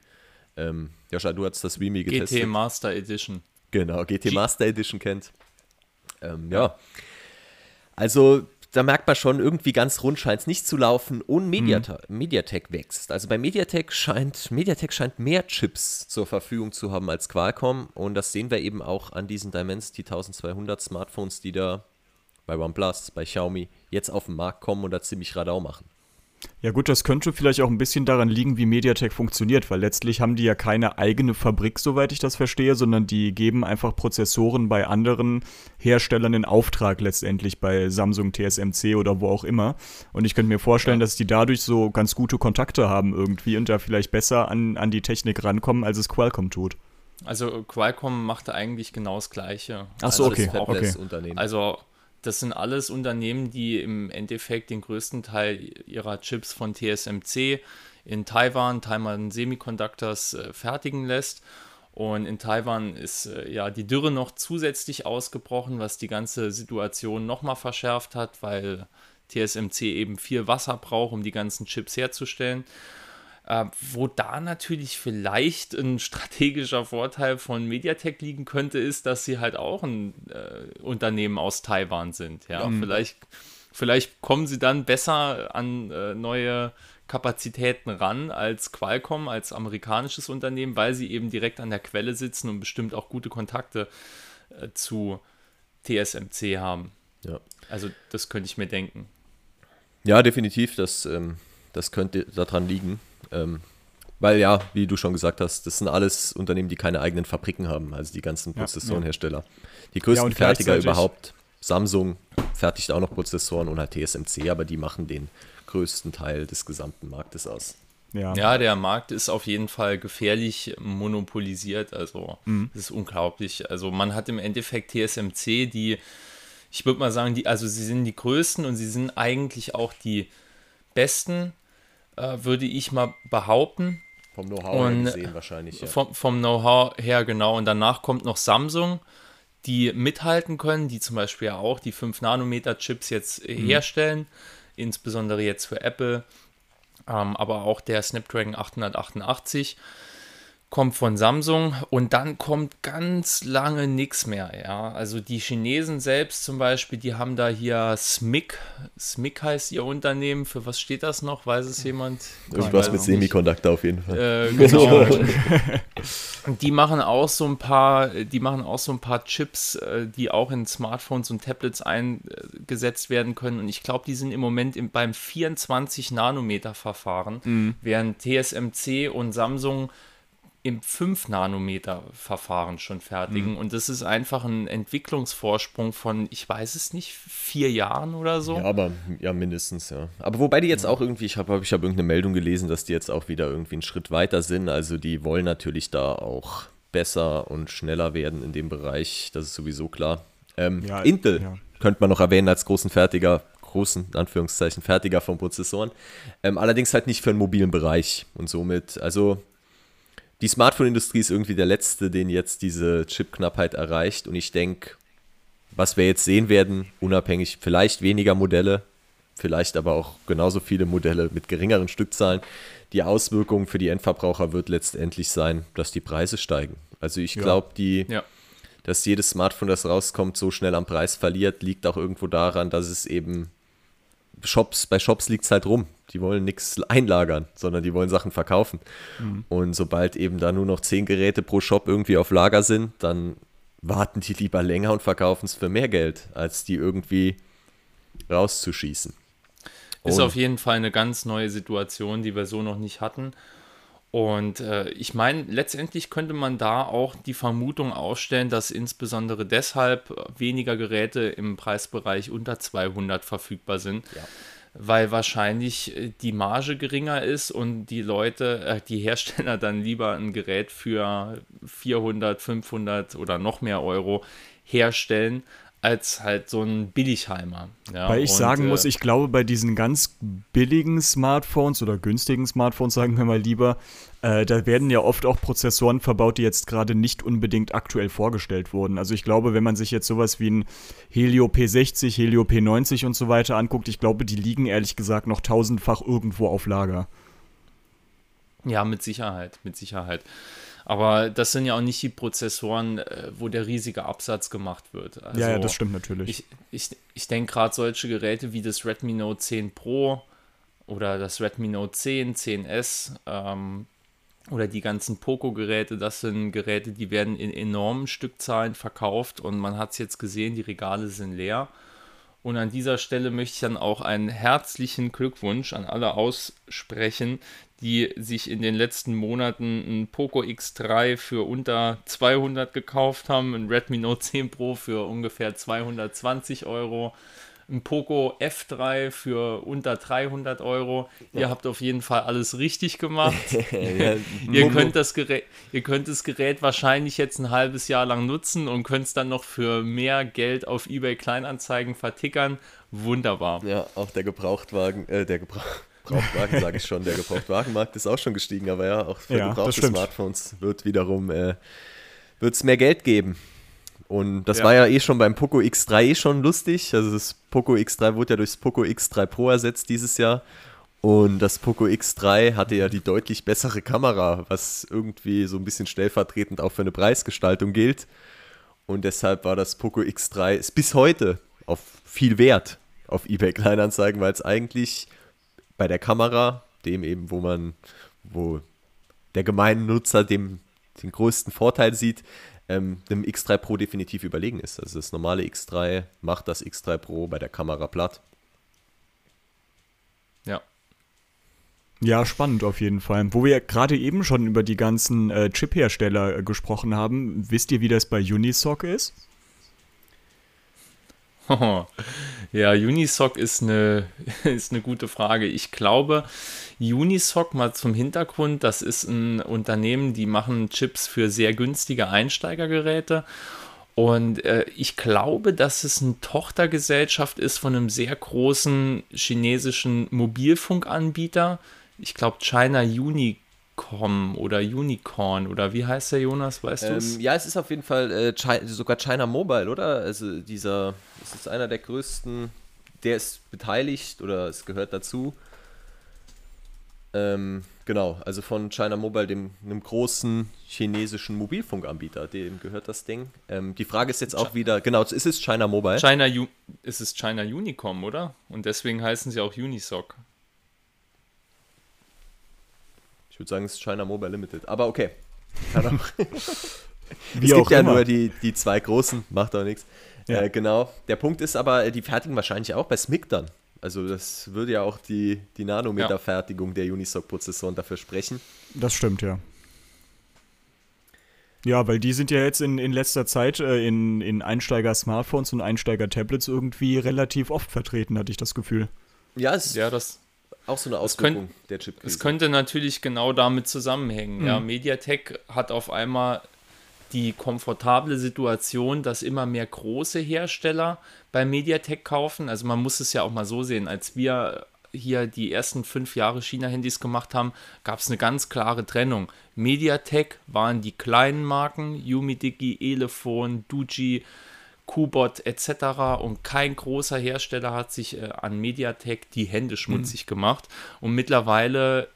ähm, Joscha, du hast das Realme getestet. GT Master Edition. Genau, GT G Master Edition kennt. Ähm, ja. Also da merkt man schon, irgendwie ganz rund scheint es nicht zu laufen und Mediatek, mhm. Mediatek wächst. Also bei Mediatek scheint, Mediatek scheint mehr Chips zur Verfügung zu haben als Qualcomm und das sehen wir eben auch an diesen Dimensity 1200 Smartphones, die da bei OnePlus, bei Xiaomi jetzt auf den Markt kommen und da ziemlich Radau machen. Ja gut, das könnte vielleicht auch ein bisschen daran liegen, wie Mediatek funktioniert, weil letztlich haben die ja keine eigene Fabrik, soweit ich das verstehe, sondern die geben einfach Prozessoren bei anderen Herstellern in Auftrag letztendlich bei Samsung, TSMC oder wo auch immer. Und ich könnte mir vorstellen, ja. dass die dadurch so ganz gute Kontakte haben irgendwie und da vielleicht besser an, an die Technik rankommen, als es Qualcomm tut. Also Qualcomm macht eigentlich genau das Gleiche. Ach so, also okay. okay. Unternehmen. Also das sind alles Unternehmen, die im Endeffekt den größten Teil ihrer Chips von TSMC in Taiwan, Taiwan Semiconductors, äh, fertigen lässt. Und in Taiwan ist äh, ja die Dürre noch zusätzlich ausgebrochen, was die ganze Situation nochmal verschärft hat, weil TSMC eben viel Wasser braucht, um die ganzen Chips herzustellen. Äh, wo da natürlich vielleicht ein strategischer Vorteil von MediaTek liegen könnte, ist, dass sie halt auch ein äh, Unternehmen aus Taiwan sind. Ja, ja. Vielleicht, vielleicht kommen sie dann besser an äh, neue Kapazitäten ran als Qualcomm, als amerikanisches Unternehmen, weil sie eben direkt an der Quelle sitzen und bestimmt auch gute Kontakte äh, zu TSMC haben. Ja. Also das könnte ich mir denken. Ja, definitiv. Das, ähm, das könnte daran liegen. Ähm, weil ja, wie du schon gesagt hast, das sind alles Unternehmen, die keine eigenen Fabriken haben, also die ganzen Prozessorenhersteller. Ja, ja. Die größten ja, Fertiger überhaupt, Samsung fertigt auch noch Prozessoren und halt TSMC, aber die machen den größten Teil des gesamten Marktes aus. Ja. ja, der Markt ist auf jeden Fall gefährlich monopolisiert. Also, mhm. das ist unglaublich. Also, man hat im Endeffekt TSMC, die, ich würde mal sagen, die, also sie sind die größten und sie sind eigentlich auch die besten äh, würde ich mal behaupten. Vom Know-how her gesehen wahrscheinlich. Ja. Vom, vom Know-how her, genau. Und danach kommt noch Samsung, die mithalten können, die zum Beispiel auch die 5-Nanometer-Chips jetzt mhm. herstellen, insbesondere jetzt für Apple, ähm, aber auch der Snapdragon 888 kommt von Samsung und dann kommt ganz lange nichts mehr. Ja, also die Chinesen selbst zum Beispiel, die haben da hier SMIC. SMIC heißt ihr Unternehmen. Für was steht das noch? Weiß es jemand? Irgendwas mit Semiconductor auf jeden Fall. Äh, [laughs] genau. die machen auch so ein paar, die machen auch so ein paar Chips, äh, die auch in Smartphones und Tablets eingesetzt werden können. Und ich glaube, die sind im Moment im, beim 24 Nanometer Verfahren, mhm. während TSMC und Samsung im 5-Nanometer-Verfahren schon fertigen. Mhm. Und das ist einfach ein Entwicklungsvorsprung von, ich weiß es nicht, vier Jahren oder so. Ja, aber ja, mindestens, ja. Aber wobei die jetzt auch irgendwie, ich habe ich hab irgendeine Meldung gelesen, dass die jetzt auch wieder irgendwie einen Schritt weiter sind. Also die wollen natürlich da auch besser und schneller werden in dem Bereich. Das ist sowieso klar. Ähm, ja, Intel ja. könnte man noch erwähnen als großen Fertiger, großen Anführungszeichen Fertiger von Prozessoren. Ähm, allerdings halt nicht für den mobilen Bereich. Und somit, also die Smartphone-Industrie ist irgendwie der letzte, den jetzt diese Chipknappheit erreicht. Und ich denke, was wir jetzt sehen werden, unabhängig, vielleicht weniger Modelle, vielleicht aber auch genauso viele Modelle mit geringeren Stückzahlen. Die Auswirkung für die Endverbraucher wird letztendlich sein, dass die Preise steigen. Also ich glaube, die, ja. dass jedes Smartphone, das rauskommt, so schnell am Preis verliert, liegt auch irgendwo daran, dass es eben Shops, bei Shops liegt es halt rum. Die wollen nichts einlagern, sondern die wollen Sachen verkaufen. Mhm. Und sobald eben da nur noch zehn Geräte pro Shop irgendwie auf Lager sind, dann warten die lieber länger und verkaufen es für mehr Geld, als die irgendwie rauszuschießen. Ist und auf jeden Fall eine ganz neue Situation, die wir so noch nicht hatten. Und äh, ich meine, letztendlich könnte man da auch die Vermutung aufstellen, dass insbesondere deshalb weniger Geräte im Preisbereich unter 200 verfügbar sind. Ja. Weil wahrscheinlich äh, die Marge geringer ist und die Leute, äh, die Hersteller [laughs] dann lieber ein Gerät für 400, 500 oder noch mehr Euro herstellen, als halt so ein Billigheimer. Ja, Weil ich und, sagen muss, äh, ich glaube, bei diesen ganz billigen Smartphones oder günstigen Smartphones, sagen wir mal lieber, äh, da werden ja oft auch Prozessoren verbaut, die jetzt gerade nicht unbedingt aktuell vorgestellt wurden. Also ich glaube, wenn man sich jetzt sowas wie ein Helio P60, Helio P90 und so weiter anguckt, ich glaube, die liegen ehrlich gesagt noch tausendfach irgendwo auf Lager. Ja, mit Sicherheit, mit Sicherheit. Aber das sind ja auch nicht die Prozessoren, äh, wo der riesige Absatz gemacht wird. Also ja, ja, das stimmt natürlich. Ich, ich, ich denke gerade solche Geräte wie das Redmi Note 10 Pro oder das Redmi Note 10, 10S ähm, oder die ganzen Poco-Geräte, das sind Geräte, die werden in enormen Stückzahlen verkauft und man hat es jetzt gesehen, die Regale sind leer. Und an dieser Stelle möchte ich dann auch einen herzlichen Glückwunsch an alle aussprechen, die sich in den letzten Monaten ein Poco X3 für unter 200 gekauft haben, ein Redmi Note 10 Pro für ungefähr 220 Euro, ein Poco F3 für unter 300 Euro. Ja. Ihr habt auf jeden Fall alles richtig gemacht. [laughs] ja, ihr, könnt das Gerät, ihr könnt das Gerät wahrscheinlich jetzt ein halbes Jahr lang nutzen und könnt es dann noch für mehr Geld auf eBay Kleinanzeigen vertickern. Wunderbar. Ja, auch der Gebrauchtwagen, äh, der Gebrauch Gebrauchtwagen, sage ich schon. Der Gebrauchtwagenmarkt ist auch schon gestiegen, aber ja, auch für ja, gebrauchte Smartphones wird wiederum äh, wird's mehr Geld geben. Und das ja. war ja eh schon beim Poco X3 eh schon lustig. Also das Poco X3 wurde ja durchs Poco X3 Pro ersetzt dieses Jahr. Und das Poco X3 hatte ja die deutlich bessere Kamera, was irgendwie so ein bisschen stellvertretend auch für eine Preisgestaltung gilt. Und deshalb war das Poco X3 ist bis heute auf viel Wert auf eBay Kleinanzeigen, weil es eigentlich bei der Kamera, dem eben, wo man, wo der gemeine Nutzer dem, den größten Vorteil sieht, ähm, dem X3 Pro definitiv überlegen ist. Also das normale X3 macht das X3 Pro bei der Kamera platt. Ja. Ja, spannend auf jeden Fall. Wo wir gerade eben schon über die ganzen äh, Chip-Hersteller äh, gesprochen haben, wisst ihr, wie das bei Unisoc ist? [laughs] ja, Unisoc ist eine, [laughs] ist eine gute Frage. Ich glaube, Unisoc mal zum Hintergrund, das ist ein Unternehmen, die machen Chips für sehr günstige Einsteigergeräte. Und äh, ich glaube, dass es eine Tochtergesellschaft ist von einem sehr großen chinesischen Mobilfunkanbieter. Ich glaube, China Uni Unicom oder Unicorn oder wie heißt der Jonas, weißt du es? Ähm, ja, es ist auf jeden Fall äh, China, sogar China Mobile, oder? Also dieser, es ist einer der größten, der ist beteiligt oder es gehört dazu. Ähm, genau, also von China Mobile, dem einem großen chinesischen Mobilfunkanbieter, dem gehört das Ding. Ähm, die Frage ist jetzt auch wieder, genau, ist es China Mobile? China, U ist es China Unicom, oder? Und deswegen heißen sie auch Unisoc. Ich würde sagen, es ist China Mobile Limited. Aber okay. [laughs] Kann auch. es gibt ja immer. nur die, die zwei großen, macht auch nichts. Ja. Äh, genau. Der Punkt ist aber, die fertigen wahrscheinlich auch bei SMIC dann. Also das würde ja auch die, die Nanometer-Fertigung ja. der Unisoc-Prozessoren dafür sprechen. Das stimmt, ja. Ja, weil die sind ja jetzt in, in letzter Zeit äh, in, in Einsteiger-Smartphones und Einsteiger-Tablets irgendwie relativ oft vertreten, hatte ich das Gefühl. Ja, es, ja das, auch so eine Auswirkung könnt, der Chip. Es könnte natürlich genau damit zusammenhängen. Mhm. Ja, MediaTek hat auf einmal die komfortable Situation, dass immer mehr große Hersteller bei MediaTek kaufen. Also man muss es ja auch mal so sehen, als wir hier die ersten fünf Jahre China-Handys gemacht haben, gab es eine ganz klare Trennung. MediaTek waren die kleinen Marken, Yumidigi, Elephone, Duji, Kubot etc. Und kein großer Hersteller hat sich äh, an Mediatek die Hände schmutzig mhm. gemacht. Und mittlerweile,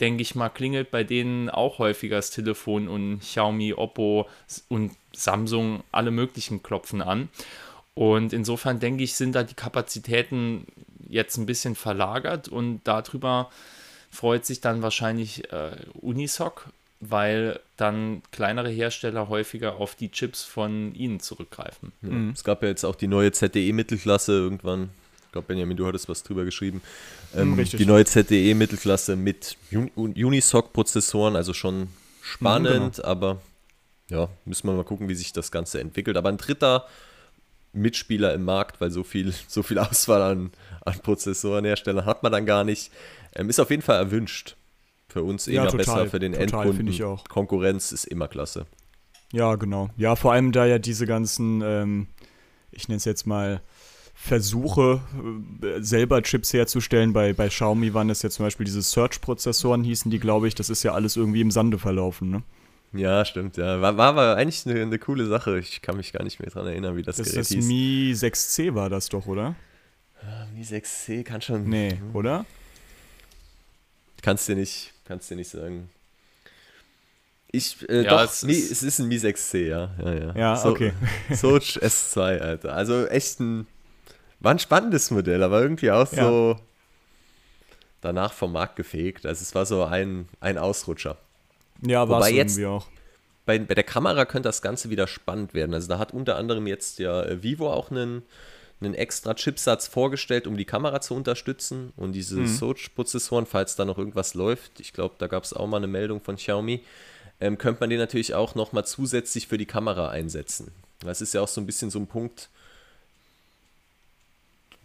denke ich mal, klingelt bei denen auch häufiger das Telefon und Xiaomi, Oppo und Samsung, alle möglichen klopfen an. Und insofern denke ich, sind da die Kapazitäten jetzt ein bisschen verlagert und darüber freut sich dann wahrscheinlich äh, Unisoc, weil dann kleinere Hersteller häufiger auf die Chips von ihnen zurückgreifen. Ja. Mhm. Es gab ja jetzt auch die neue ZTE-Mittelklasse irgendwann. Ich glaube, Benjamin, du hattest was drüber geschrieben. Ähm, mhm, die neue ZTE-Mittelklasse mit Unisoc-Prozessoren, also schon spannend, mhm, genau. aber ja, müssen wir mal gucken, wie sich das Ganze entwickelt. Aber ein dritter Mitspieler im Markt, weil so viel, so viel Auswahl an, an Prozessorenherstellern hat man dann gar nicht, ähm, ist auf jeden Fall erwünscht. Für uns ja, immer total, besser, für den total, Endkunden. Ich auch. Konkurrenz ist immer klasse. Ja, genau. Ja, vor allem da ja diese ganzen, ähm, ich nenne es jetzt mal, Versuche, äh, selber Chips herzustellen. Bei, bei Xiaomi waren das ja zum Beispiel diese Search-Prozessoren, hießen die, glaube ich. Das ist ja alles irgendwie im Sande verlaufen, ne? Ja, stimmt, ja. War, war aber eigentlich eine, eine, coole Sache. Ich kann mich gar nicht mehr daran erinnern, wie das, das Gerät das hieß. Mi 6C war das doch, oder? Ja, Mi 6C kann schon. Nee, oder? Kannst du nicht, Kannst dir nicht sagen. Ich, äh, ja, doch, es, Mi, ist, es ist ein Mi 6C, ja. Ja, ja. ja so, okay. [laughs] Soch S2, Alter. Also echt ein, war ein spannendes Modell, aber irgendwie auch ja. so danach vom Markt gefegt. Also es war so ein, ein Ausrutscher. Ja, war es irgendwie auch. Bei, bei der Kamera könnte das Ganze wieder spannend werden. Also da hat unter anderem jetzt ja äh, Vivo auch einen einen extra Chipsatz vorgestellt, um die Kamera zu unterstützen. Und diese mhm. Soch-Prozessoren, falls da noch irgendwas läuft, ich glaube, da gab es auch mal eine Meldung von Xiaomi, ähm, könnte man den natürlich auch nochmal zusätzlich für die Kamera einsetzen. Das ist ja auch so ein bisschen so ein Punkt,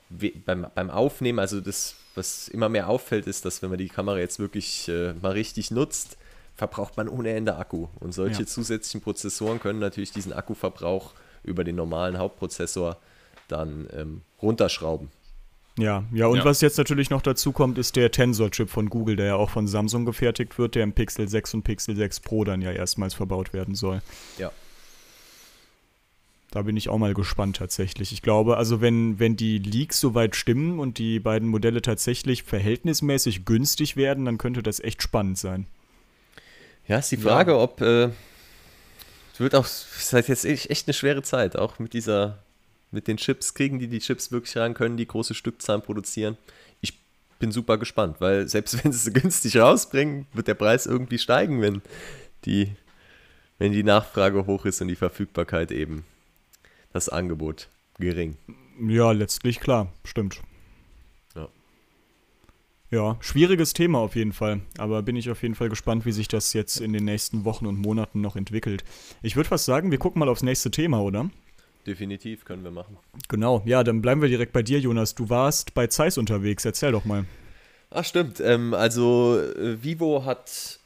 beim, beim Aufnehmen, also das, was immer mehr auffällt, ist, dass wenn man die Kamera jetzt wirklich äh, mal richtig nutzt, verbraucht man ohne Ende Akku. Und solche ja. zusätzlichen Prozessoren können natürlich diesen Akkuverbrauch über den normalen Hauptprozessor dann ähm, runterschrauben. Ja, ja, und ja. was jetzt natürlich noch dazu kommt, ist der Tensor-Chip von Google, der ja auch von Samsung gefertigt wird, der im Pixel 6 und Pixel 6 Pro dann ja erstmals verbaut werden soll. Ja. Da bin ich auch mal gespannt tatsächlich. Ich glaube, also wenn, wenn die Leaks soweit stimmen und die beiden Modelle tatsächlich verhältnismäßig günstig werden, dann könnte das echt spannend sein. Ja, ist die Frage, ja. ob äh, es wird auch, es ist jetzt echt eine schwere Zeit, auch mit dieser mit den Chips, kriegen die die Chips wirklich rein, können die große Stückzahlen produzieren. Ich bin super gespannt, weil selbst [laughs] wenn sie es günstig rausbringen, wird der Preis irgendwie steigen, wenn die, wenn die Nachfrage hoch ist und die Verfügbarkeit eben das Angebot gering. Ja, letztlich klar, stimmt. Ja. Ja, schwieriges Thema auf jeden Fall. Aber bin ich auf jeden Fall gespannt, wie sich das jetzt in den nächsten Wochen und Monaten noch entwickelt. Ich würde fast sagen, wir gucken mal aufs nächste Thema, oder? Definitiv können wir machen. Genau, ja, dann bleiben wir direkt bei dir, Jonas. Du warst bei Zeiss unterwegs, erzähl doch mal. Ach stimmt, ähm, also äh, Vivo hat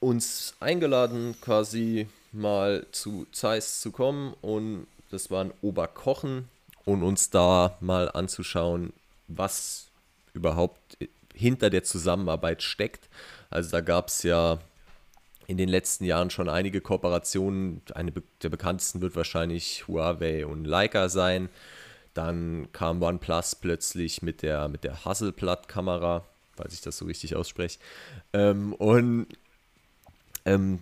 uns eingeladen, quasi mal zu Zeiss zu kommen und das war ein Oberkochen und uns da mal anzuschauen, was überhaupt hinter der Zusammenarbeit steckt. Also da gab es ja in den letzten Jahren schon einige Kooperationen. Eine der bekanntesten wird wahrscheinlich Huawei und Leica sein. Dann kam OnePlus plötzlich mit der, mit der Hasselblatt-Kamera, falls ich das so richtig ausspreche. Ähm, und ähm,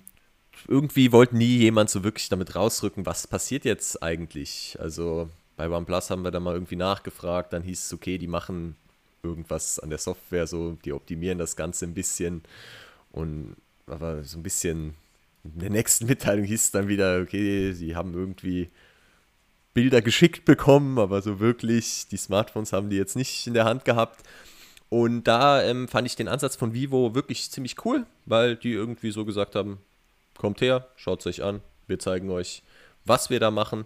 irgendwie wollte nie jemand so wirklich damit rausrücken, was passiert jetzt eigentlich. Also bei OnePlus haben wir da mal irgendwie nachgefragt, dann hieß es, okay, die machen irgendwas an der Software, so, die optimieren das Ganze ein bisschen. Und aber so ein bisschen in der nächsten [laughs] Mitteilung hieß es dann wieder, okay, sie haben irgendwie Bilder geschickt bekommen, aber so wirklich, die Smartphones haben die jetzt nicht in der Hand gehabt. Und da ähm, fand ich den Ansatz von Vivo wirklich ziemlich cool, weil die irgendwie so gesagt haben, kommt her, schaut es euch an, wir zeigen euch, was wir da machen.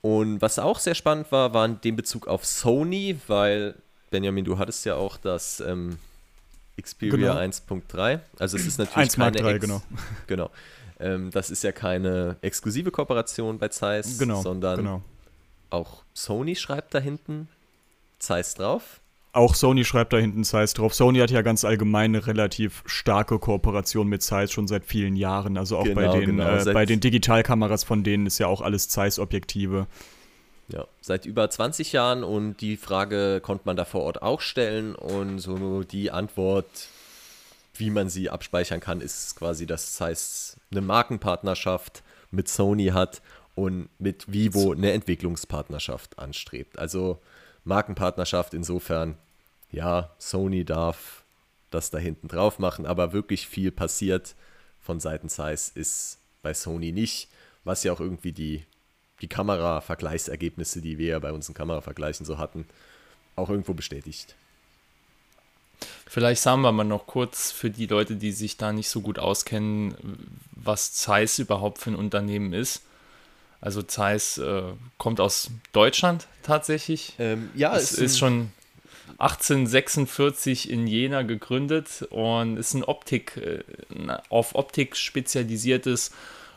Und was auch sehr spannend war, war in dem Bezug auf Sony, weil Benjamin, du hattest ja auch das ähm, Xperia genau. 1.3. Also es ist [clears throat] natürlich 1 keine 3, genau. [laughs] genau. Ähm, das ist ja keine exklusive Kooperation bei Zeiss, genau, sondern genau. auch Sony schreibt da hinten Zeiss drauf. Auch Sony schreibt da hinten Zeiss drauf. Sony hat ja ganz allgemein eine relativ starke Kooperation mit Zeiss schon seit vielen Jahren. Also auch genau, bei, den, genau. äh, bei den Digitalkameras von denen ist ja auch alles Zeiss-Objektive. Ja, seit über 20 Jahren und die Frage konnte man da vor Ort auch stellen und so die Antwort, wie man sie abspeichern kann, ist quasi, dass Zeiss eine Markenpartnerschaft mit Sony hat und mit Vivo eine Entwicklungspartnerschaft anstrebt. Also Markenpartnerschaft insofern, ja, Sony darf das da hinten drauf machen, aber wirklich viel passiert von Seiten Zeiss ist bei Sony nicht, was ja auch irgendwie die die Kameravergleichsergebnisse, die wir bei unseren Kameravergleichen so hatten, auch irgendwo bestätigt. Vielleicht sagen wir mal noch kurz für die Leute, die sich da nicht so gut auskennen, was Zeiss überhaupt für ein Unternehmen ist. Also Zeiss äh, kommt aus Deutschland tatsächlich. Ähm, ja, es ist schon 1846 in Jena gegründet und ist ein Optik, äh, auf Optik spezialisiertes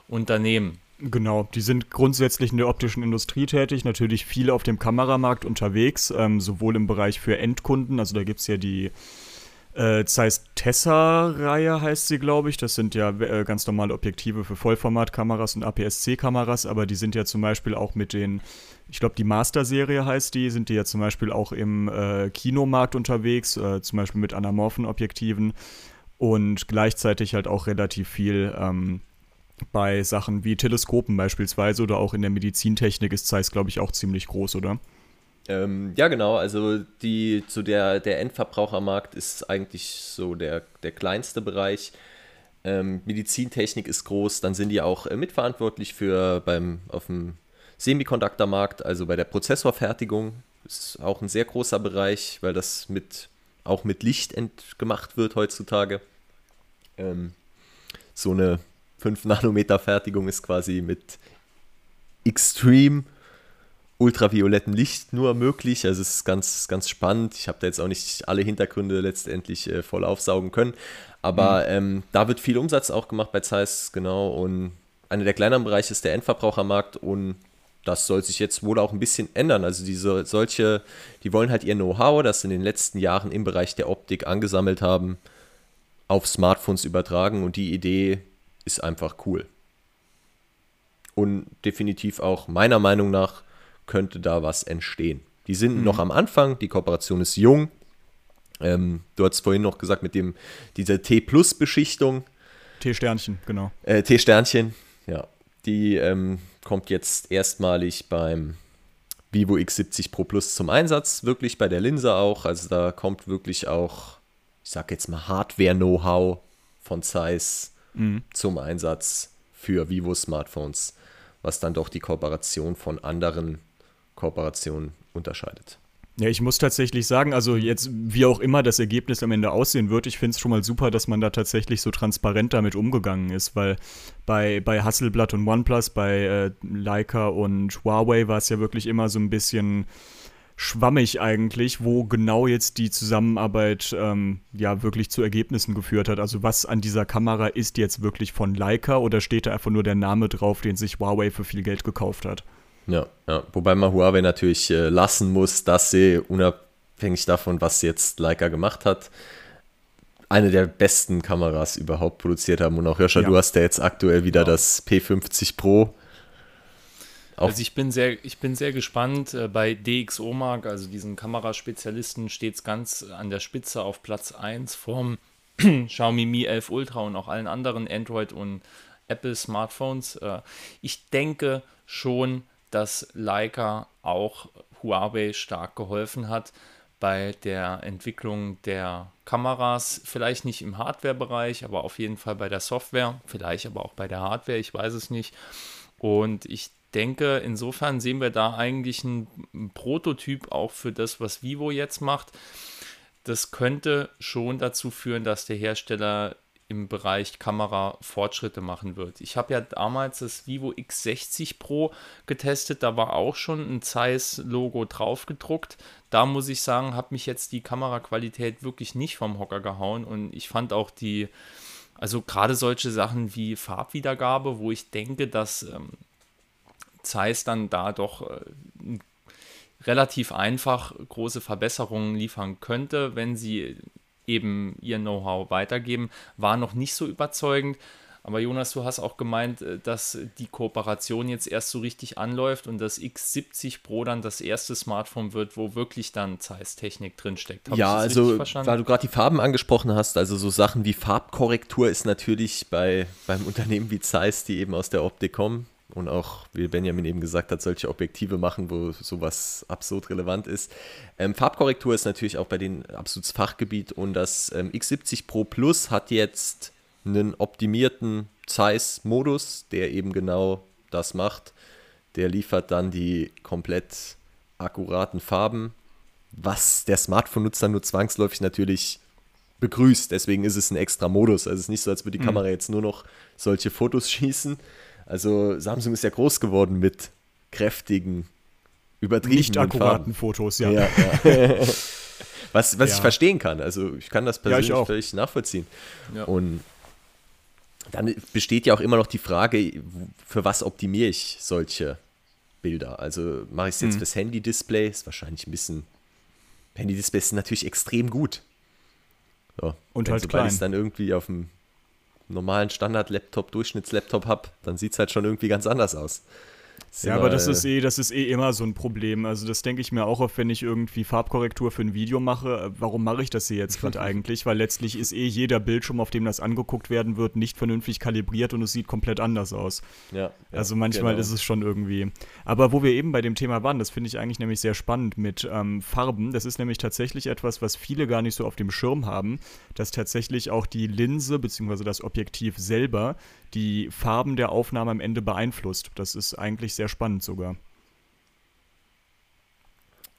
Unternehmen. Genau, die sind grundsätzlich in der optischen Industrie tätig, natürlich viel auf dem Kameramarkt unterwegs, ähm, sowohl im Bereich für Endkunden, also da gibt es ja die äh, Zeiss Tessa-Reihe heißt sie, glaube ich. Das sind ja äh, ganz normale Objektive für Vollformatkameras und APS-C-Kameras, aber die sind ja zum Beispiel auch mit den, ich glaube, die Master-Serie heißt die, sind die ja zum Beispiel auch im äh, Kinomarkt unterwegs, äh, zum Beispiel mit anamorphen Objektiven und gleichzeitig halt auch relativ viel ähm, bei Sachen wie Teleskopen beispielsweise oder auch in der Medizintechnik ist Zeiss, glaube ich, auch ziemlich groß, oder? Ähm, ja, genau. Also die, so der, der Endverbrauchermarkt ist eigentlich so der, der kleinste Bereich. Ähm, Medizintechnik ist groß, dann sind die auch äh, mitverantwortlich für beim auf dem Semiconductor-Markt, also bei der Prozessorfertigung. Ist auch ein sehr großer Bereich, weil das mit auch mit Licht gemacht wird heutzutage. Ähm, so eine 5 [laughs] Nanometer Fertigung ist quasi mit Extreme ultravioletten Licht nur möglich. Also es ist ganz, ganz spannend. Ich habe da jetzt auch nicht alle Hintergründe letztendlich äh, voll aufsaugen können. Aber mhm. ähm, da wird viel Umsatz auch gemacht bei Zeiss, genau. Und einer der kleineren Bereiche ist der Endverbrauchermarkt und das soll sich jetzt wohl auch ein bisschen ändern. Also diese solche, die wollen halt ihr Know-how, das in den letzten Jahren im Bereich der Optik angesammelt haben, auf Smartphones übertragen und die Idee ist einfach cool. Und definitiv auch meiner Meinung nach könnte da was entstehen. Die sind mhm. noch am Anfang, die Kooperation ist jung. Ähm, du hast vorhin noch gesagt mit dem dieser T-Plus-Beschichtung. T-Sternchen, genau. Äh, T-Sternchen, ja. Die ähm, kommt jetzt erstmalig beim Vivo X70 Pro Plus zum Einsatz, wirklich bei der Linse auch. Also da kommt wirklich auch, ich sag jetzt mal, Hardware-Know-how von Zeiss mhm. zum Einsatz für Vivo-Smartphones, was dann doch die Kooperation von anderen Kooperationen unterscheidet. Ja, ich muss tatsächlich sagen, also jetzt, wie auch immer das Ergebnis am Ende aussehen wird, ich finde es schon mal super, dass man da tatsächlich so transparent damit umgegangen ist, weil bei, bei Hasselblatt und OnePlus, bei äh, Leica und Huawei war es ja wirklich immer so ein bisschen schwammig eigentlich, wo genau jetzt die Zusammenarbeit ähm, ja wirklich zu Ergebnissen geführt hat. Also was an dieser Kamera ist jetzt wirklich von Leica oder steht da einfach nur der Name drauf, den sich Huawei für viel Geld gekauft hat? Ja, ja. wobei man Huawei natürlich äh, lassen muss, dass sie unabhängig davon, was jetzt Leica gemacht hat, eine der besten Kameras überhaupt produziert haben. Und auch Hirscher, ja. du hast ja jetzt aktuell wieder ja. das P50 Pro. Auch also ich bin sehr, ich bin sehr gespannt. Äh, bei DxOMark, also diesen Kameraspezialisten, steht es ganz an der Spitze auf Platz 1 vom [clears throat] Xiaomi Mi 11 Ultra und auch allen anderen Android- und Apple-Smartphones. Äh, ich denke schon, dass Leica auch Huawei stark geholfen hat bei der Entwicklung der Kameras, vielleicht nicht im Hardware-Bereich, aber auf jeden Fall bei der Software, vielleicht aber auch bei der Hardware, ich weiß es nicht. Und ich denke, insofern sehen wir da eigentlich einen Prototyp auch für das, was Vivo jetzt macht. Das könnte schon dazu führen, dass der Hersteller im Bereich Kamera Fortschritte machen wird. Ich habe ja damals das Vivo X60 Pro getestet, da war auch schon ein Zeiss-Logo drauf gedruckt. Da muss ich sagen, hat mich jetzt die Kameraqualität wirklich nicht vom Hocker gehauen und ich fand auch die, also gerade solche Sachen wie Farbwiedergabe, wo ich denke, dass ähm, Zeiss dann da doch äh, relativ einfach große Verbesserungen liefern könnte, wenn sie eben ihr Know-how weitergeben, war noch nicht so überzeugend. Aber Jonas, du hast auch gemeint, äh, dass die Kooperation jetzt erst so richtig anläuft und das X70 Pro dann das erste Smartphone wird, wo wirklich dann Zeiss-Technik drinsteckt. Hab ja, also weil du gerade die Farben angesprochen hast, also so Sachen wie Farbkorrektur ist natürlich bei, beim Unternehmen wie Zeiss, die eben aus der Optik kommen, und auch, wie Benjamin eben gesagt hat, solche Objektive machen, wo sowas absurd relevant ist. Ähm, Farbkorrektur ist natürlich auch bei denen absolutes Fachgebiet und das ähm, X70 Pro Plus hat jetzt einen optimierten Zeiss-Modus, der eben genau das macht. Der liefert dann die komplett akkuraten Farben, was der Smartphone-Nutzer nur zwangsläufig natürlich begrüßt. Deswegen ist es ein extra Modus. Also es ist nicht so, als würde die mhm. Kamera jetzt nur noch solche Fotos [laughs] schießen, also Samsung ist ja groß geworden mit kräftigen, übertriebenen Nicht akkuraten Fotos, ja. ja, ja. [laughs] was was ja. ich verstehen kann. Also ich kann das persönlich völlig nachvollziehen. Und dann besteht ja auch immer noch die Frage, für was optimiere ich solche Bilder? Also mache ich es jetzt mhm. fürs Handy-Display? Ist wahrscheinlich ein bisschen. Handy-Displays sind natürlich extrem gut. So, und halt klein. ich es dann irgendwie auf dem normalen Standard-Laptop, Durchschnitts-Laptop habe, dann sieht es halt schon irgendwie ganz anders aus. Ja, aber das ist eh, das ist eh immer so ein Problem. Also das denke ich mir auch oft, wenn ich irgendwie Farbkorrektur für ein Video mache. Warum mache ich das hier jetzt gerade [laughs] eigentlich? Weil letztlich ist eh jeder Bildschirm, auf dem das angeguckt werden wird, nicht vernünftig kalibriert und es sieht komplett anders aus. Ja. ja also manchmal genau. ist es schon irgendwie. Aber wo wir eben bei dem Thema waren, das finde ich eigentlich nämlich sehr spannend mit ähm, Farben. Das ist nämlich tatsächlich etwas, was viele gar nicht so auf dem Schirm haben, dass tatsächlich auch die Linse bzw. das Objektiv selber die Farben der Aufnahme am Ende beeinflusst. Das ist eigentlich sehr spannend sogar.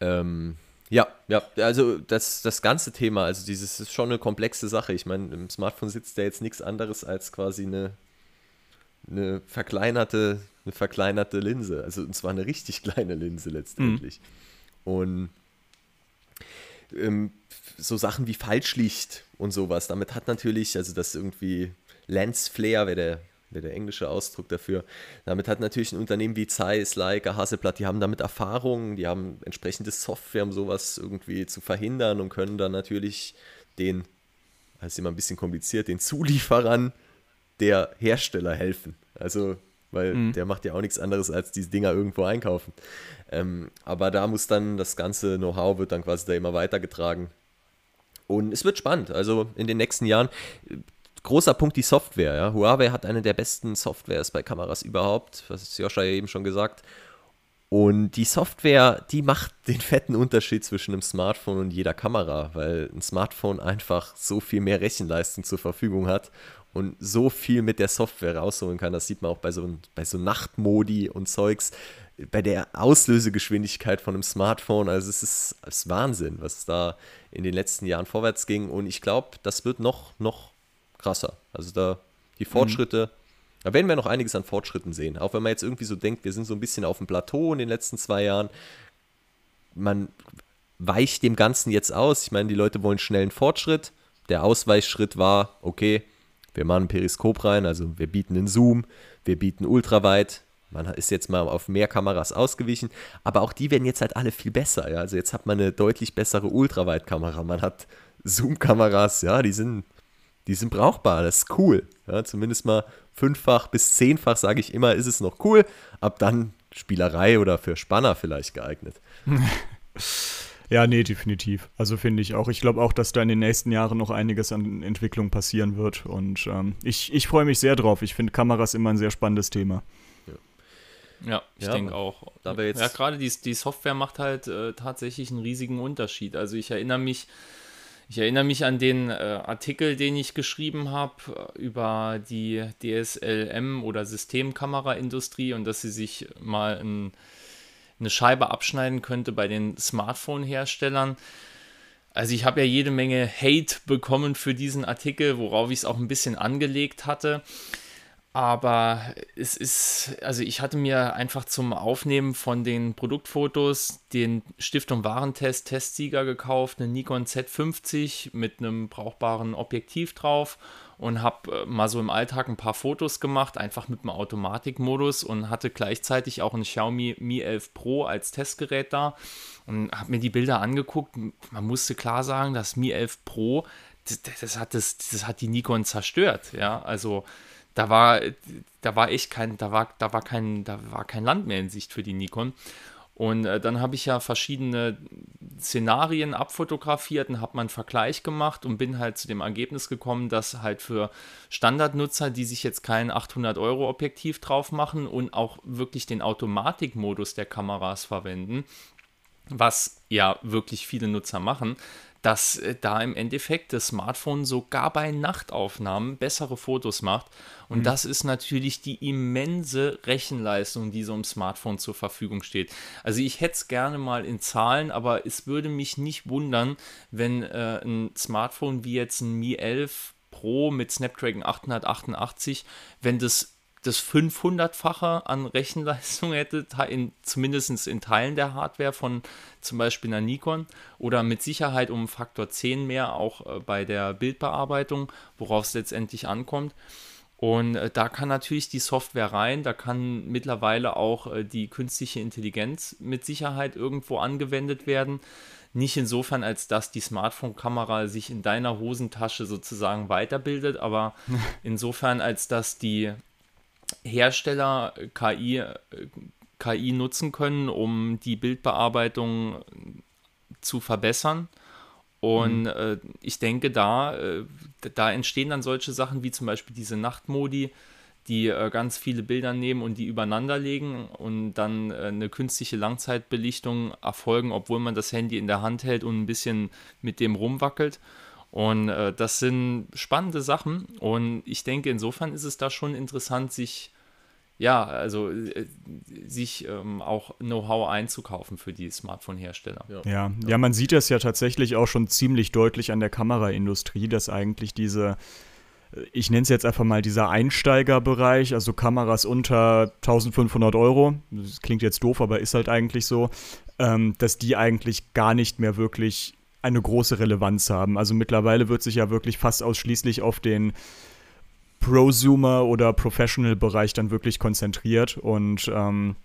Ähm, ja, ja, also das, das ganze Thema, also dieses ist schon eine komplexe Sache. Ich meine, im Smartphone sitzt ja jetzt nichts anderes als quasi eine, eine verkleinerte, eine verkleinerte Linse. Also und zwar eine richtig [laughs] kleine Linse letztendlich. Mhm. Und ähm, so Sachen wie Falschlicht und sowas, damit hat natürlich, also das irgendwie Lens Flare wäre der, wär der englische Ausdruck dafür, damit hat natürlich ein Unternehmen wie Zeiss, Leica, Hasselblatt, die haben damit Erfahrungen, die haben entsprechende Software, um sowas irgendwie zu verhindern und können dann natürlich den, das ist immer ein bisschen kompliziert, den Zulieferern der Hersteller helfen. Also, weil mhm. der macht ja auch nichts anderes, als diese Dinger irgendwo einkaufen. Ähm, aber da muss dann das ganze Know-how wird dann quasi da immer weitergetragen. Und es wird spannend. Also in den nächsten Jahren. Großer Punkt die Software. Ja. Huawei hat eine der besten Softwares bei Kameras überhaupt, was Joscha ja eben schon gesagt. Und die Software, die macht den fetten Unterschied zwischen einem Smartphone und jeder Kamera, weil ein Smartphone einfach so viel mehr Rechenleistung zur Verfügung hat und so viel mit der Software rausholen kann. Das sieht man auch bei so, bei so Nachtmodi und Zeugs, bei der Auslösegeschwindigkeit von einem Smartphone. Also es ist, es ist Wahnsinn, was da in den letzten Jahren vorwärts ging. Und ich glaube, das wird noch, noch krasser. Also da die mhm. Fortschritte, mhm. da werden wir noch einiges an Fortschritten sehen. Auch wenn man jetzt irgendwie so denkt, wir sind so ein bisschen auf dem Plateau in den letzten zwei Jahren. Man weicht dem Ganzen jetzt aus. Ich meine, die Leute wollen schnellen Fortschritt. Der Ausweichschritt war, okay, wir machen ein Periskop rein, also wir bieten einen Zoom, wir bieten Ultraweit. Man ist jetzt mal auf mehr Kameras ausgewichen, aber auch die werden jetzt halt alle viel besser. Ja? Also jetzt hat man eine deutlich bessere Ultraweitkamera. Man hat Zoom-Kameras, ja, die sind, die sind brauchbar, das ist cool. Ja? Zumindest mal fünffach bis zehnfach, sage ich immer, ist es noch cool. Ab dann Spielerei oder für Spanner vielleicht geeignet. [laughs] Ja, nee, definitiv. Also finde ich auch. Ich glaube auch, dass da in den nächsten Jahren noch einiges an Entwicklung passieren wird. Und ähm, ich, ich freue mich sehr drauf. Ich finde Kameras immer ein sehr spannendes Thema. Ja, ich ja, denke auch. ja, gerade die, die Software macht halt äh, tatsächlich einen riesigen Unterschied. Also ich erinnere mich, ich erinnere mich an den äh, Artikel, den ich geschrieben habe äh, über die DSLM oder Systemkameraindustrie und dass sie sich mal ein eine Scheibe abschneiden könnte bei den Smartphone-Herstellern. Also ich habe ja jede Menge Hate bekommen für diesen Artikel, worauf ich es auch ein bisschen angelegt hatte. Aber es ist, also ich hatte mir einfach zum Aufnehmen von den Produktfotos den Stiftung Warentest Testsieger gekauft, eine Nikon Z50 mit einem brauchbaren Objektiv drauf und habe äh, mal so im Alltag ein paar Fotos gemacht, einfach mit dem Automatikmodus und hatte gleichzeitig auch ein Xiaomi Mi 11 Pro als Testgerät da und habe mir die Bilder angeguckt. Man musste klar sagen, das Mi 11 Pro, das, das, hat, das, das hat die Nikon zerstört. Ja, also da war, da war echt kein, da war, da war kein, da war kein Land mehr in Sicht für die Nikon. Und äh, dann habe ich ja verschiedene Szenarien abfotografiert und habe mal einen Vergleich gemacht und bin halt zu dem Ergebnis gekommen, dass halt für Standardnutzer, die sich jetzt kein 800 Euro Objektiv drauf machen und auch wirklich den Automatikmodus der Kameras verwenden, was ja wirklich viele Nutzer machen, dass äh, da im Endeffekt das Smartphone sogar bei Nachtaufnahmen bessere Fotos macht. Und mhm. das ist natürlich die immense Rechenleistung, die so einem Smartphone zur Verfügung steht. Also ich hätte es gerne mal in Zahlen, aber es würde mich nicht wundern, wenn äh, ein Smartphone wie jetzt ein Mi 11 Pro mit Snapdragon 888, wenn das das 500-fache an Rechenleistung hätte, in, zumindest in Teilen der Hardware von zum Beispiel einer Nikon oder mit Sicherheit um Faktor 10 mehr auch äh, bei der Bildbearbeitung, worauf es letztendlich ankommt. Und äh, da kann natürlich die Software rein, da kann mittlerweile auch äh, die künstliche Intelligenz mit Sicherheit irgendwo angewendet werden. Nicht insofern, als dass die Smartphone-Kamera sich in deiner Hosentasche sozusagen weiterbildet, aber [laughs] insofern, als dass die Hersteller KI, KI nutzen können, um die Bildbearbeitung zu verbessern. Und mhm. äh, ich denke, da, äh, da entstehen dann solche Sachen wie zum Beispiel diese Nachtmodi, die äh, ganz viele Bilder nehmen und die übereinander legen und dann äh, eine künstliche Langzeitbelichtung erfolgen, obwohl man das Handy in der Hand hält und ein bisschen mit dem rumwackelt. Und äh, das sind spannende Sachen. Und ich denke, insofern ist es da schon interessant, sich ja, also äh, sich ähm, auch Know-how einzukaufen für die Smartphone-Hersteller. Ja. ja. Ja, man sieht das ja tatsächlich auch schon ziemlich deutlich an der Kameraindustrie, dass eigentlich diese ich nenne es jetzt einfach mal dieser Einsteigerbereich, also Kameras unter 1500 Euro, das klingt jetzt doof, aber ist halt eigentlich so, ähm, dass die eigentlich gar nicht mehr wirklich eine große Relevanz haben. Also mittlerweile wird sich ja wirklich fast ausschließlich auf den Prosumer oder Professional-Bereich dann wirklich konzentriert und ähm,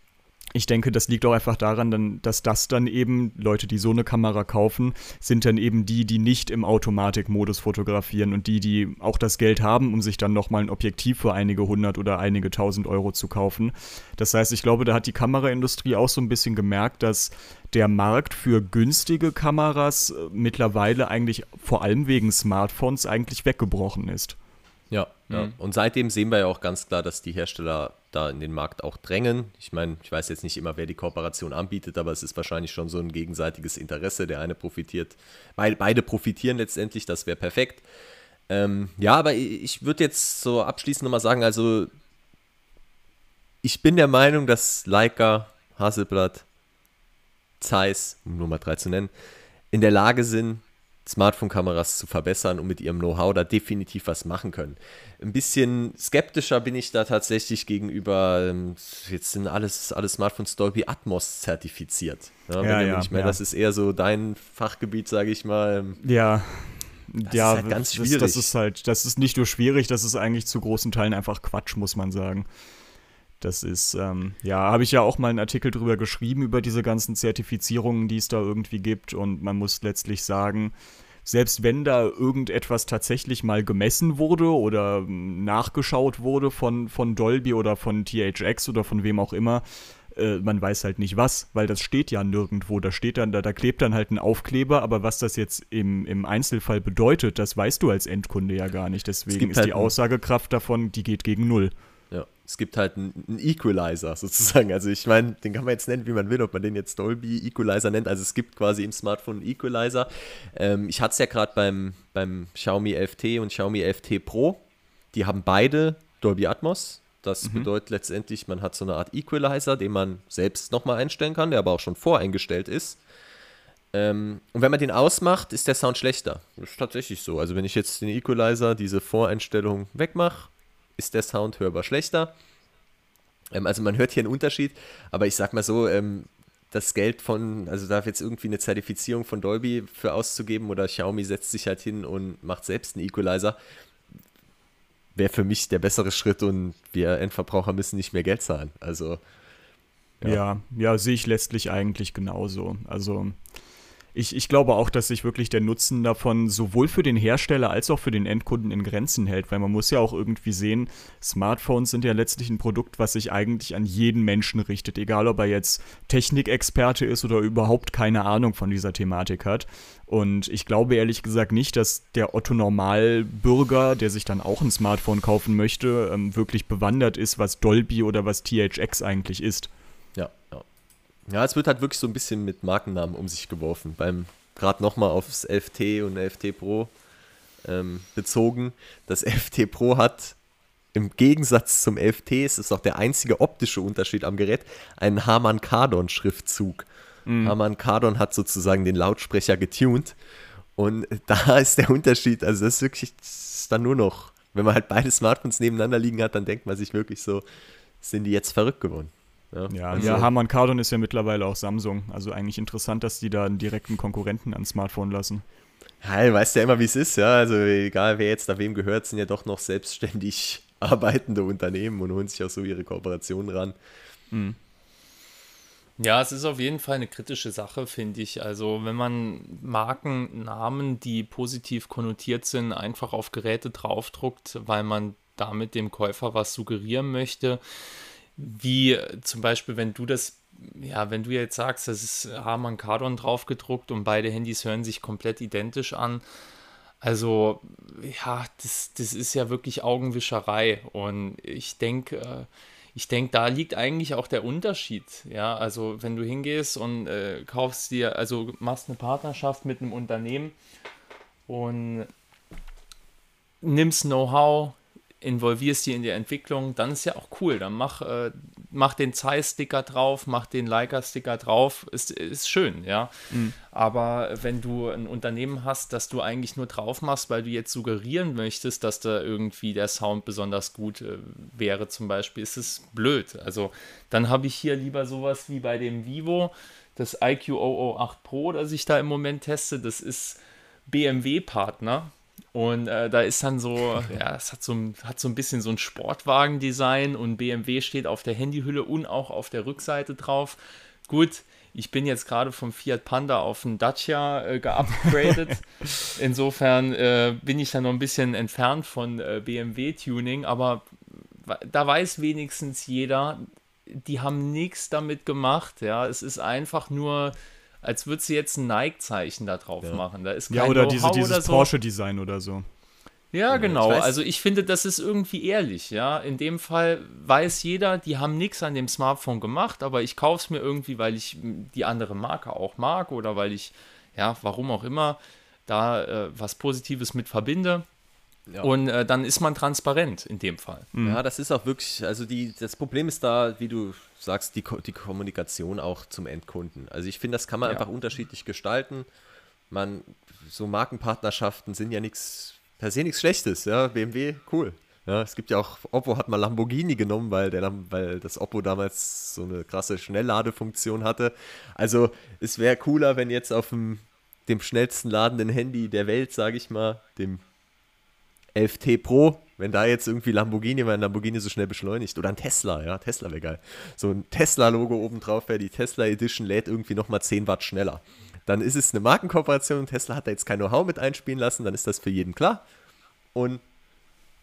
ich denke, das liegt auch einfach daran, dann, dass das dann eben, Leute, die so eine Kamera kaufen, sind dann eben die, die nicht im Automatikmodus fotografieren und die, die auch das Geld haben, um sich dann nochmal ein Objektiv für einige hundert oder einige tausend Euro zu kaufen. Das heißt, ich glaube, da hat die Kameraindustrie auch so ein bisschen gemerkt, dass der Markt für günstige Kameras äh, mittlerweile eigentlich vor allem wegen Smartphones eigentlich weggebrochen ist. Ja, ja. Mhm. Und seitdem sehen wir ja auch ganz klar, dass die Hersteller da in den Markt auch drängen. Ich meine, ich weiß jetzt nicht immer, wer die Kooperation anbietet, aber es ist wahrscheinlich schon so ein gegenseitiges Interesse. Der eine profitiert, weil beide profitieren letztendlich, das wäre perfekt. Ähm, ja, aber ich würde jetzt so abschließend nochmal sagen, also ich bin der Meinung, dass Leica, Hasselblatt, Zeiss, um Nummer 3 zu nennen, in der Lage sind, Smartphone-Kameras zu verbessern und mit ihrem Know-how da definitiv was machen können. Ein bisschen skeptischer bin ich da tatsächlich gegenüber, ähm, jetzt sind alles, alle Smartphones Dolby Atmos zertifiziert. Ja, ja, ja, ich meine, ja. das ist eher so dein Fachgebiet, sage ich mal. Ja. Das ja, ist halt ganz schwierig. Das, das, ist halt, das ist nicht nur schwierig, das ist eigentlich zu großen Teilen einfach Quatsch, muss man sagen. Das ist, ähm, ja, habe ich ja auch mal einen Artikel drüber geschrieben, über diese ganzen Zertifizierungen, die es da irgendwie gibt. Und man muss letztlich sagen, selbst wenn da irgendetwas tatsächlich mal gemessen wurde oder ähm, nachgeschaut wurde von, von Dolby oder von THX oder von wem auch immer, äh, man weiß halt nicht was, weil das steht ja nirgendwo. Da steht dann, da, da klebt dann halt ein Aufkleber, aber was das jetzt im, im Einzelfall bedeutet, das weißt du als Endkunde ja gar nicht. Deswegen ist halt die Aussagekraft davon, die geht gegen null. Es gibt halt einen, Equalizer sozusagen. Also ich meine, den kann man jetzt nennen, wie man will, ob man den jetzt Dolby Equalizer nennt. Also es gibt quasi im Smartphone einen Equalizer. Ähm, ich hatte es ja gerade beim, beim Xiaomi 11T und Xiaomi 11T Pro. Die haben beide Dolby Atmos. Das mhm. bedeutet letztendlich, man hat so eine Art Equalizer, den man selbst nochmal einstellen kann, der aber auch schon voreingestellt ist. Ähm, und wenn man den ausmacht, ist der Sound schlechter. Das ist tatsächlich so. Also wenn ich jetzt den Equalizer, diese Voreinstellung wegmache, ist der Sound hörbar schlechter. Ähm, also man hört hier einen Unterschied, aber ich sag mal so, ähm, das Geld von, also da jetzt irgendwie eine Zertifizierung von Dolby für auszugeben oder Xiaomi setzt sich halt hin und macht selbst einen Equalizer, wäre für mich der bessere Schritt und wir Endverbraucher müssen nicht mehr Geld zahlen. Also ja, ja, ja sehe ich letztlich eigentlich genauso. Also ich, ich glaube auch, dass sich wirklich der Nutzen davon sowohl für den Hersteller als auch für den Endkunden in Grenzen hält, weil man muss ja auch irgendwie sehen, Smartphones sind ja letztlich ein Produkt, was sich eigentlich an jeden Menschen richtet, egal ob er jetzt Technikexperte ist oder überhaupt keine Ahnung von dieser Thematik hat. Und ich glaube ehrlich gesagt nicht, dass der Otto Normalbürger, der sich dann auch ein Smartphone kaufen möchte, ähm, wirklich bewandert ist, was Dolby oder was THX eigentlich ist. Ja, es wird halt wirklich so ein bisschen mit Markennamen um sich geworfen. Beim gerade nochmal aufs 11T und 11T Pro ähm, bezogen. Das [laughs] 11T Pro hat im Gegensatz zum 11T, es ist auch der einzige optische Unterschied am Gerät, einen Harman Kardon Schriftzug. Mhm. Harman Kardon hat sozusagen den Lautsprecher getuned. Und [laughs] da ist der Unterschied, also das ist wirklich das ist dann nur noch, wenn man halt beide Smartphones nebeneinander liegen hat, dann denkt man sich wirklich so, sind die jetzt verrückt geworden. Ja, ja, also, ja Harman Kardon ist ja mittlerweile auch Samsung. Also eigentlich interessant, dass die da einen direkten Konkurrenten ans Smartphone lassen. Ja, du weißt ja immer, wie es ist, ja. Also egal, wer jetzt da wem gehört, sind ja doch noch selbstständig [laughs] arbeitende Unternehmen und holen sich auch so ihre Kooperationen ran. Mhm. Ja, es ist auf jeden Fall eine kritische Sache, finde ich. Also, wenn man Markennamen, die positiv konnotiert sind, einfach auf Geräte draufdruckt, weil man damit dem Käufer was suggerieren möchte, wie zum Beispiel, wenn du das, ja, wenn du jetzt sagst, das ist Harman Kardon draufgedruckt und beide Handys hören sich komplett identisch an. Also, ja, das, das ist ja wirklich Augenwischerei. Und ich denke, äh, ich denke, da liegt eigentlich auch der Unterschied. Ja, also wenn du hingehst und äh, kaufst dir, also machst eine Partnerschaft mit einem Unternehmen und nimmst Know-how, involvierst die in die Entwicklung, dann ist ja auch cool. Dann mach, äh, mach den Zeiss-Sticker drauf, mach den Leica-Sticker drauf, ist, ist schön, ja. Mhm. Aber wenn du ein Unternehmen hast, das du eigentlich nur drauf machst, weil du jetzt suggerieren möchtest, dass da irgendwie der Sound besonders gut äh, wäre, zum Beispiel, ist es blöd. Also dann habe ich hier lieber sowas wie bei dem Vivo, das IQ 008 Pro, das ich da im Moment teste, das ist BMW-Partner und äh, da ist dann so, ja, es hat so, hat so ein bisschen so ein Sportwagen-Design und BMW steht auf der Handyhülle und auch auf der Rückseite drauf. Gut, ich bin jetzt gerade vom Fiat Panda auf einen Dacia äh, geupgradet. [laughs] Insofern äh, bin ich da noch ein bisschen entfernt von äh, BMW-Tuning, aber da weiß wenigstens jeder, die haben nichts damit gemacht. Ja, es ist einfach nur als würdest du jetzt ein Nike-Zeichen da drauf ja. machen. Da ist kein ja, oder diese, dieses so. Porsche-Design oder so. Ja, genau. Ich also ich finde, das ist irgendwie ehrlich, ja. In dem Fall weiß jeder, die haben nichts an dem Smartphone gemacht, aber ich kaufe es mir irgendwie, weil ich die andere Marke auch mag oder weil ich, ja, warum auch immer, da äh, was Positives mit verbinde. Ja. Und äh, dann ist man transparent in dem Fall. Mhm. Ja, das ist auch wirklich, also die, das Problem ist da, wie du sagst, die, die Kommunikation auch zum Endkunden. Also ich finde, das kann man ja. einfach unterschiedlich gestalten. Man, so Markenpartnerschaften sind ja nichts, per se nichts Schlechtes, ja. BMW, cool. Ja, es gibt ja auch, Oppo hat mal Lamborghini genommen, weil, der, weil das Oppo damals so eine krasse Schnellladefunktion hatte. Also es wäre cooler, wenn jetzt auf dem, dem schnellsten ladenden Handy der Welt, sage ich mal, dem 11T Pro, wenn da jetzt irgendwie Lamborghini, weil ein Lamborghini so schnell beschleunigt. Oder ein Tesla, ja, Tesla wäre geil. So ein Tesla-Logo oben drauf wäre, die Tesla Edition lädt irgendwie nochmal 10 Watt schneller. Dann ist es eine Markenkooperation, Tesla hat da jetzt kein Know-how mit einspielen lassen, dann ist das für jeden klar. Und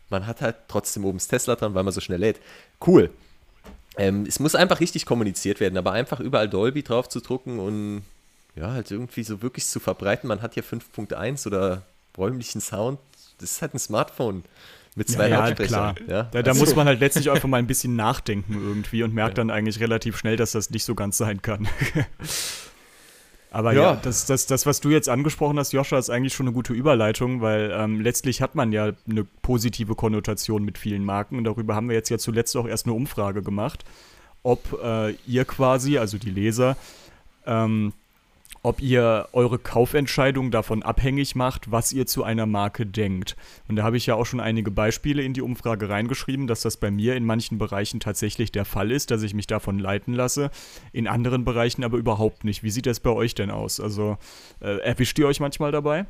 man hat halt trotzdem oben das Tesla dran, weil man so schnell lädt. Cool. Ähm, es muss einfach richtig kommuniziert werden, aber einfach überall Dolby drauf zu drucken und ja, halt irgendwie so wirklich zu verbreiten. Man hat ja 5.1 oder räumlichen Sound das ist halt ein Smartphone mit zwei ja, Lautsprechern. Ja, ja? Da, da also. muss man halt letztlich einfach mal ein bisschen nachdenken irgendwie und merkt dann eigentlich relativ schnell, dass das nicht so ganz sein kann. [laughs] Aber ja, ja das, das, das, was du jetzt angesprochen hast, Joscha, ist eigentlich schon eine gute Überleitung, weil ähm, letztlich hat man ja eine positive Konnotation mit vielen Marken und darüber haben wir jetzt ja zuletzt auch erst eine Umfrage gemacht, ob äh, ihr quasi, also die Leser, ähm, ob ihr eure Kaufentscheidung davon abhängig macht, was ihr zu einer Marke denkt. Und da habe ich ja auch schon einige Beispiele in die Umfrage reingeschrieben, dass das bei mir in manchen Bereichen tatsächlich der Fall ist, dass ich mich davon leiten lasse, in anderen Bereichen aber überhaupt nicht. Wie sieht das bei euch denn aus? Also äh, erwischt ihr euch manchmal dabei?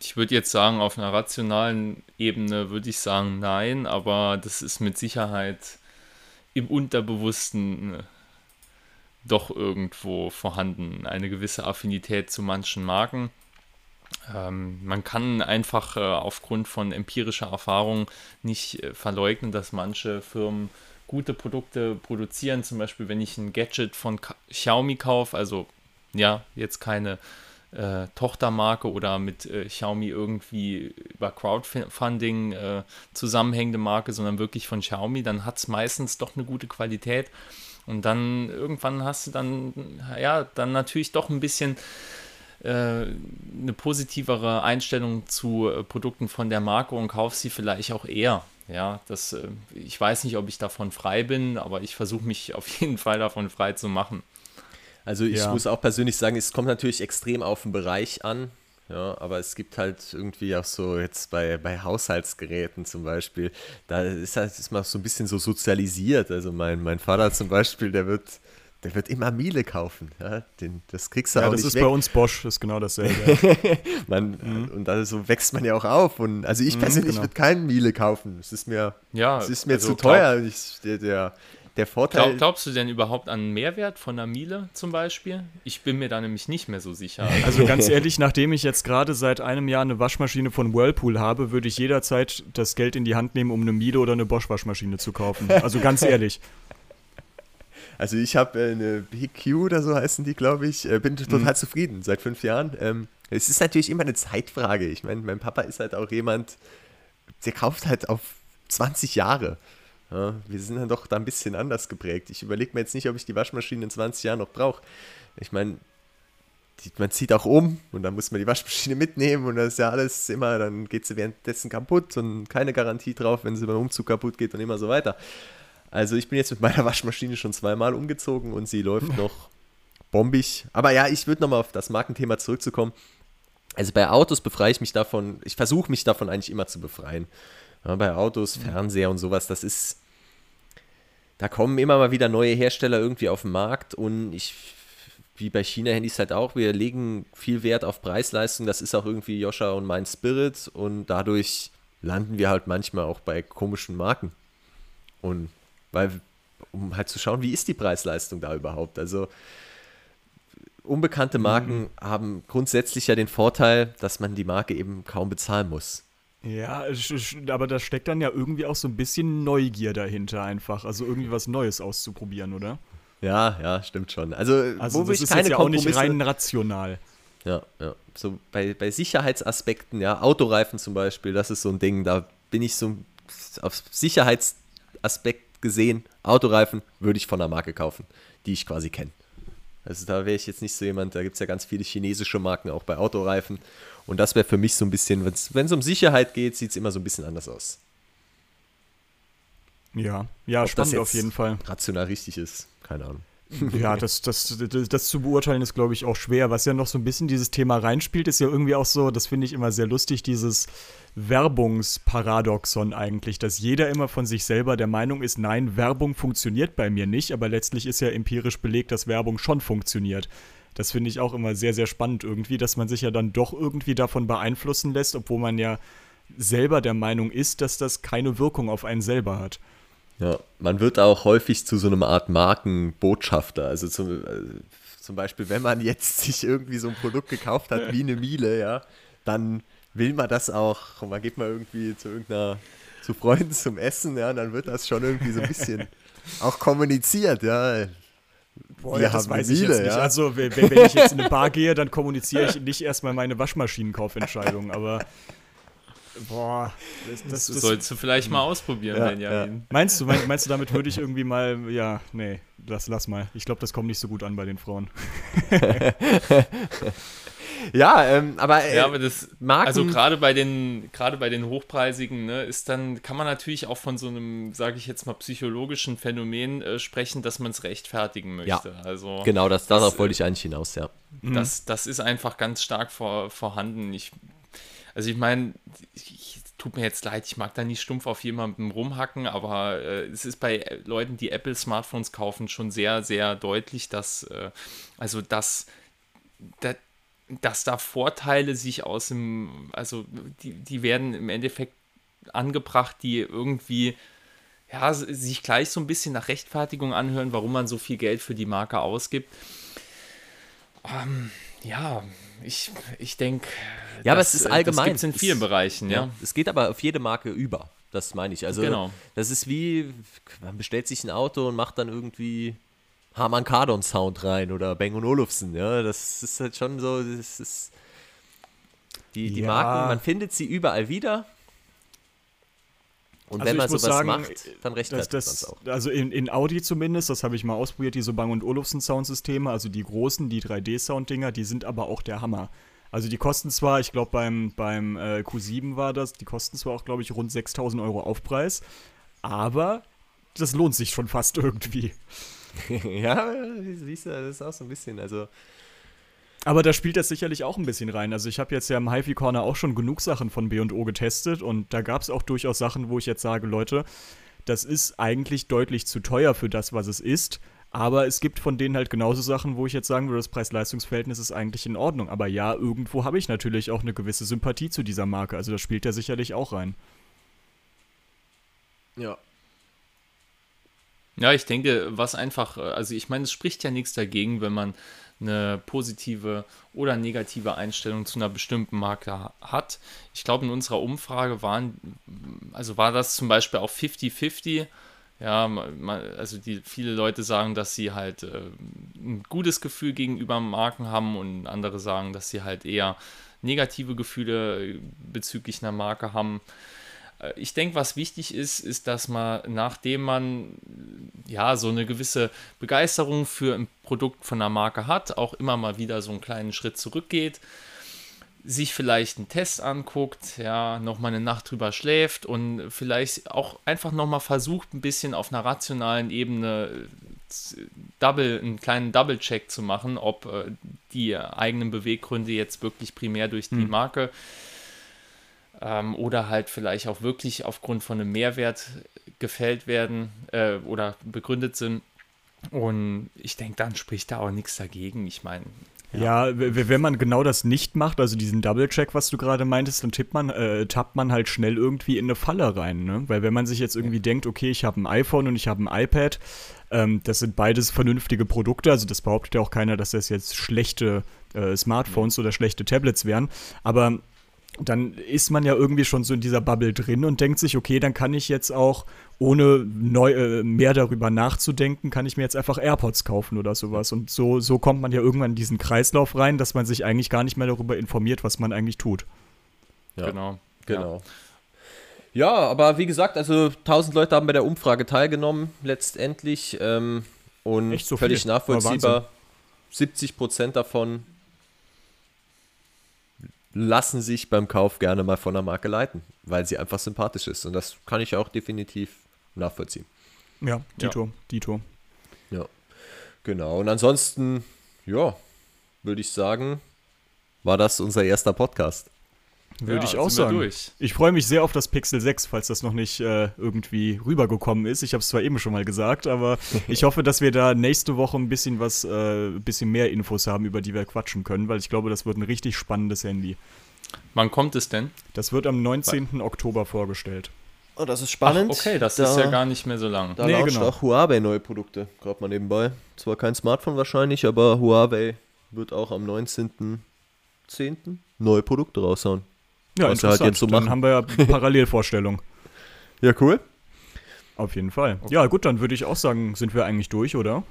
Ich würde jetzt sagen, auf einer rationalen Ebene würde ich sagen nein, aber das ist mit Sicherheit im Unterbewussten doch irgendwo vorhanden, eine gewisse Affinität zu manchen Marken. Ähm, man kann einfach äh, aufgrund von empirischer Erfahrung nicht äh, verleugnen, dass manche Firmen gute Produkte produzieren. Zum Beispiel, wenn ich ein Gadget von Ka Xiaomi kaufe, also ja, jetzt keine äh, Tochtermarke oder mit äh, Xiaomi irgendwie über Crowdfunding äh, zusammenhängende Marke, sondern wirklich von Xiaomi, dann hat es meistens doch eine gute Qualität. Und dann irgendwann hast du dann, ja, dann natürlich doch ein bisschen äh, eine positivere Einstellung zu äh, Produkten von der Marke und kaufst sie vielleicht auch eher. Ja, das, äh, ich weiß nicht, ob ich davon frei bin, aber ich versuche mich auf [laughs] jeden Fall davon frei zu machen. Also ich ja. muss auch persönlich sagen, es kommt natürlich extrem auf den Bereich an. Ja, aber es gibt halt irgendwie auch so jetzt bei, bei Haushaltsgeräten zum Beispiel, da ist halt ist man so ein bisschen so sozialisiert. Also mein, mein Vater zum Beispiel, der wird, der wird immer Miele kaufen. Ja, Den, das kriegst du ja, auch das nicht ist weg. bei uns Bosch, das ist genau dasselbe. [laughs] man, mhm. Und da so wächst man ja auch auf. Und also ich mhm, persönlich genau. würde keinen Miele kaufen. Es ist mir, ja, es ist mir also zu teuer. Ich, der, der der Vorteil. Glaub, glaubst du denn überhaupt an Mehrwert von einer Miele zum Beispiel? Ich bin mir da nämlich nicht mehr so sicher. [laughs] Also ganz ehrlich, nachdem ich jetzt gerade seit einem Jahr eine Waschmaschine von Whirlpool habe, würde ich jederzeit das Geld in die Hand nehmen, um eine Miele oder eine Bosch-Waschmaschine zu kaufen. Also ganz [laughs] ehrlich. Also ich habe äh, eine BQ oder so heißen die, glaube ich. Äh, bin total mhm. zufrieden seit fünf Jahren. Ähm, es ist natürlich immer eine Zeitfrage. Ich meine, mein Papa ist halt auch jemand, der kauft halt auf 20 Jahre. Ja, wir sind dann doch da ein bisschen anders geprägt. Ich überlege mir jetzt nicht, ob ich die Waschmaschine in 20 Jahren noch brauche. Ich meine, man zieht auch um und dann muss man die Waschmaschine mitnehmen und das ist ja alles immer, dann geht sie währenddessen kaputt und keine Garantie drauf, wenn sie beim Umzug kaputt geht und immer so weiter. Also ich bin jetzt mit meiner Waschmaschine schon zweimal umgezogen und sie läuft [laughs] noch bombig. Aber ja, ich würde nochmal auf das Markenthema zurückzukommen. Also bei Autos befreie ich mich davon, ich versuche mich davon eigentlich immer zu befreien. Ja, bei Autos, Fernseher und sowas, das ist, da kommen immer mal wieder neue Hersteller irgendwie auf den Markt und ich, wie bei China-Handys halt auch, wir legen viel Wert auf Preisleistung, das ist auch irgendwie Joscha und mein Spirit und dadurch landen wir halt manchmal auch bei komischen Marken. Und weil, um halt zu schauen, wie ist die Preisleistung da überhaupt? Also, unbekannte Marken mhm. haben grundsätzlich ja den Vorteil, dass man die Marke eben kaum bezahlen muss. Ja, aber da steckt dann ja irgendwie auch so ein bisschen Neugier dahinter einfach. Also irgendwie was Neues auszuprobieren, oder? Ja, ja, stimmt schon. Also, also wo das ist keine ja auch nicht rein rational. Ja, ja. So bei, bei Sicherheitsaspekten, ja, Autoreifen zum Beispiel, das ist so ein Ding, da bin ich so auf Sicherheitsaspekt gesehen, Autoreifen würde ich von der Marke kaufen, die ich quasi kenne. Also da wäre ich jetzt nicht so jemand, da gibt es ja ganz viele chinesische Marken auch bei Autoreifen. Und das wäre für mich so ein bisschen, wenn es um Sicherheit geht, sieht es immer so ein bisschen anders aus. Ja, ja, Ob spannend auf jeden Fall. Rational richtig ist, keine Ahnung. [laughs] Ja, das, das, das, das, zu beurteilen ist, glaube ich, auch schwer. Was ja noch so ein bisschen dieses Thema reinspielt, ist ja irgendwie auch so, das finde ich immer sehr lustig, dieses Werbungsparadoxon eigentlich, dass jeder immer von sich selber der Meinung ist, nein, Werbung funktioniert bei mir nicht, aber letztlich ist ja empirisch belegt, dass Werbung schon funktioniert. Das finde ich auch immer sehr, sehr spannend irgendwie, dass man sich ja dann doch irgendwie davon beeinflussen lässt, obwohl man ja selber der Meinung ist, dass das keine Wirkung auf einen selber hat. Ja, man wird auch häufig zu so einer Art Markenbotschafter. Also zum, äh, zum Beispiel, wenn man jetzt sich irgendwie so ein Produkt gekauft hat wie eine Miele, ja, dann will man das auch, man geht mal irgendwie zu irgendeiner, zu Freunden zum Essen, ja, dann wird das schon irgendwie so ein bisschen [laughs] auch kommuniziert, ja. Boah, ja, das weiß Miele, ich jetzt nicht. Ja? Also, wenn, wenn ich jetzt in eine Bar gehe, dann kommuniziere ich nicht erstmal meine Waschmaschinenkaufentscheidung, aber Boah, das, das, das sollst du vielleicht mal ausprobieren, ja, Benjamin. Ja. Meinst du, meinst, meinst du, damit würde ich irgendwie mal, ja, nee, lass, lass mal. Ich glaube, das kommt nicht so gut an bei den Frauen. [laughs] ja, ähm, aber, äh, ja, aber das, Marken also gerade bei den, gerade bei den hochpreisigen, ne, ist dann, kann man natürlich auch von so einem, sage ich jetzt mal, psychologischen Phänomen äh, sprechen, dass man es rechtfertigen möchte. Ja, also, genau, das, darauf wollte ich eigentlich hinaus, ja. Das, das ist einfach ganz stark vor, vorhanden. Ich also ich meine, tut mir jetzt leid, ich mag da nicht stumpf auf jemandem rumhacken, aber äh, es ist bei Leuten, die Apple Smartphones kaufen, schon sehr, sehr deutlich, dass äh, also dass, dass, dass da Vorteile sich aus dem, also die, die werden im Endeffekt angebracht, die irgendwie ja, sich gleich so ein bisschen nach Rechtfertigung anhören, warum man so viel Geld für die Marke ausgibt. Ähm, ja, ich, ich denke. Ja, aber es ist allgemein. Das gibt in vielen es, Bereichen, ja. ja. Es geht aber auf jede Marke über. Das meine ich. Also, genau. das ist wie, man bestellt sich ein Auto und macht dann irgendwie Harman Kardon Sound rein oder Bang Olufsen. Ja, das ist halt schon so, das ist. Die, die ja. Marken, man findet sie überall wieder. Und also wenn man sowas sagen, macht, dann rechtfertigt man es auch. Also in, in Audi zumindest, das habe ich mal ausprobiert, diese Bang Olufsen Soundsysteme, also die großen, die 3D-Sound-Dinger, die sind aber auch der Hammer. Also die kosten zwar, ich glaube beim, beim äh, Q7 war das, die kosten zwar auch, glaube ich, rund 6000 Euro Aufpreis, aber das lohnt sich schon fast [laughs] irgendwie. [laughs] ja, siehst du, das ist auch so ein bisschen, also aber da spielt das sicherlich auch ein bisschen rein. Also ich habe jetzt ja im HiFi Corner auch schon genug Sachen von B&O getestet und da gab es auch durchaus Sachen, wo ich jetzt sage, Leute, das ist eigentlich deutlich zu teuer für das, was es ist. Aber es gibt von denen halt genauso Sachen, wo ich jetzt sagen würde, das Preis-Leistungs-Verhältnis ist eigentlich in Ordnung. Aber ja, irgendwo habe ich natürlich auch eine gewisse Sympathie zu dieser Marke. Also das spielt ja sicherlich auch rein. Ja. Ja, ich denke, was einfach, also ich meine, es spricht ja nichts dagegen, wenn man eine positive oder negative Einstellung zu einer bestimmten Marke hat. Ich glaube, in unserer Umfrage waren, also war das zum Beispiel auch 50-50. Ja, also die, viele Leute sagen, dass sie halt äh, ein gutes Gefühl gegenüber Marken haben und andere sagen, dass sie halt eher negative Gefühle bezüglich einer Marke haben. Ich denke, was wichtig ist, ist, dass man, nachdem man ja so eine gewisse Begeisterung für ein Produkt von einer Marke hat, auch immer mal wieder so einen kleinen Schritt zurückgeht, sich vielleicht einen Test anguckt, ja, nochmal eine Nacht drüber schläft und vielleicht auch einfach nochmal versucht, ein bisschen auf einer rationalen Ebene Double, einen kleinen Double-Check zu machen, ob äh, die eigenen Beweggründe jetzt wirklich primär durch die hm. Marke ähm, oder halt vielleicht auch wirklich aufgrund von einem Mehrwert gefällt werden äh, oder begründet sind. Und ich denke, dann spricht da auch nichts dagegen. Ich meine, ja, ja wenn man genau das nicht macht, also diesen Double-Check, was du gerade meintest, dann tippt man, äh, tappt man halt schnell irgendwie in eine Falle rein. Ne? Weil wenn man sich jetzt irgendwie ja. denkt, okay, ich habe ein iPhone und ich habe ein iPad, ähm, das sind beides vernünftige Produkte, also das behauptet ja auch keiner, dass das jetzt schlechte äh, Smartphones oder schlechte Tablets wären, aber dann ist man ja irgendwie schon so in dieser Bubble drin und denkt sich, okay, dann kann ich jetzt auch, ohne neu, äh, mehr darüber nachzudenken, kann ich mir jetzt einfach AirPods kaufen oder sowas. Und so, so kommt man ja irgendwann in diesen Kreislauf rein, dass man sich eigentlich gar nicht mehr darüber informiert, was man eigentlich tut. Ja, genau. Genau. Ja. ja aber wie gesagt, also 1000 Leute haben bei der Umfrage teilgenommen, letztendlich. Ähm, und so völlig viel. nachvollziehbar. 70 Prozent davon lassen sich beim Kauf gerne mal von der Marke leiten, weil sie einfach sympathisch ist. Und das kann ich auch definitiv nachvollziehen. Ja, Dito, ja. Dito. Ja, genau. Und ansonsten, ja, würde ich sagen, war das unser erster Podcast. Würde ja, ich auch sagen. Ich freue mich sehr auf das Pixel 6, falls das noch nicht äh, irgendwie rübergekommen ist. Ich habe es zwar eben schon mal gesagt, aber [laughs] ich hoffe, dass wir da nächste Woche ein bisschen was, äh, ein bisschen mehr Infos haben, über die wir quatschen können, weil ich glaube, das wird ein richtig spannendes Handy. Wann kommt es denn? Das wird am 19. Weil Oktober vorgestellt. Oh, das ist spannend. Ach, okay, das da, ist ja gar nicht mehr so lang. Da nee, genau. auch Huawei neue Produkte, gerade mal nebenbei. Zwar kein Smartphone wahrscheinlich, aber Huawei wird auch am 19.10. neue Produkte raushauen. Ja, was halt jetzt so machen. Dann haben wir ja Parallelvorstellung. [laughs] ja, cool. Auf jeden Fall. Okay. Ja, gut, dann würde ich auch sagen, sind wir eigentlich durch, oder?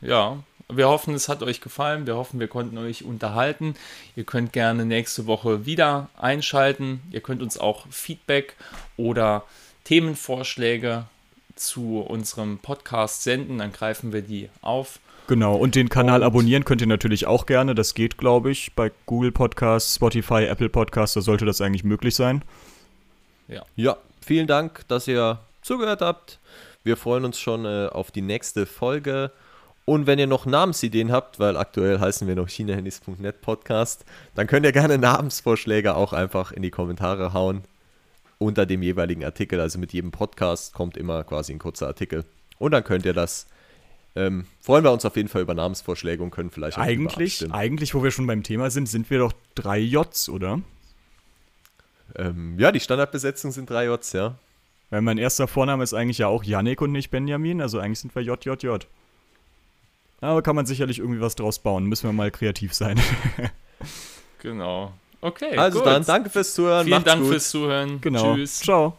Ja, wir hoffen, es hat euch gefallen. Wir hoffen, wir konnten euch unterhalten. Ihr könnt gerne nächste Woche wieder einschalten. Ihr könnt uns auch Feedback oder Themenvorschläge zu unserem Podcast senden. Dann greifen wir die auf. Genau, und den Kanal und abonnieren könnt ihr natürlich auch gerne. Das geht, glaube ich, bei Google Podcasts, Spotify, Apple Podcasts, da sollte das eigentlich möglich sein. Ja. Ja, vielen Dank, dass ihr zugehört habt. Wir freuen uns schon äh, auf die nächste Folge. Und wenn ihr noch Namensideen habt, weil aktuell heißen wir noch chinahandys.net Podcast, dann könnt ihr gerne Namensvorschläge auch einfach in die Kommentare hauen unter dem jeweiligen Artikel. Also mit jedem Podcast kommt immer quasi ein kurzer Artikel. Und dann könnt ihr das ähm, freuen wir uns auf jeden Fall über Namensvorschläge und können vielleicht eigentlich, eigentlich, wo wir schon beim Thema sind, sind wir doch drei Js, oder? Ähm, ja, die Standardbesetzung sind drei Js, ja. Weil mein erster Vorname ist eigentlich ja auch Yannick und nicht Benjamin, also eigentlich sind wir JJJ. Aber kann man sicherlich irgendwie was draus bauen. Müssen wir mal kreativ sein. [laughs] genau. Okay. Also gut. dann, danke fürs Zuhören. Vielen Macht's Dank gut. fürs Zuhören. Genau. Tschüss. Ciao.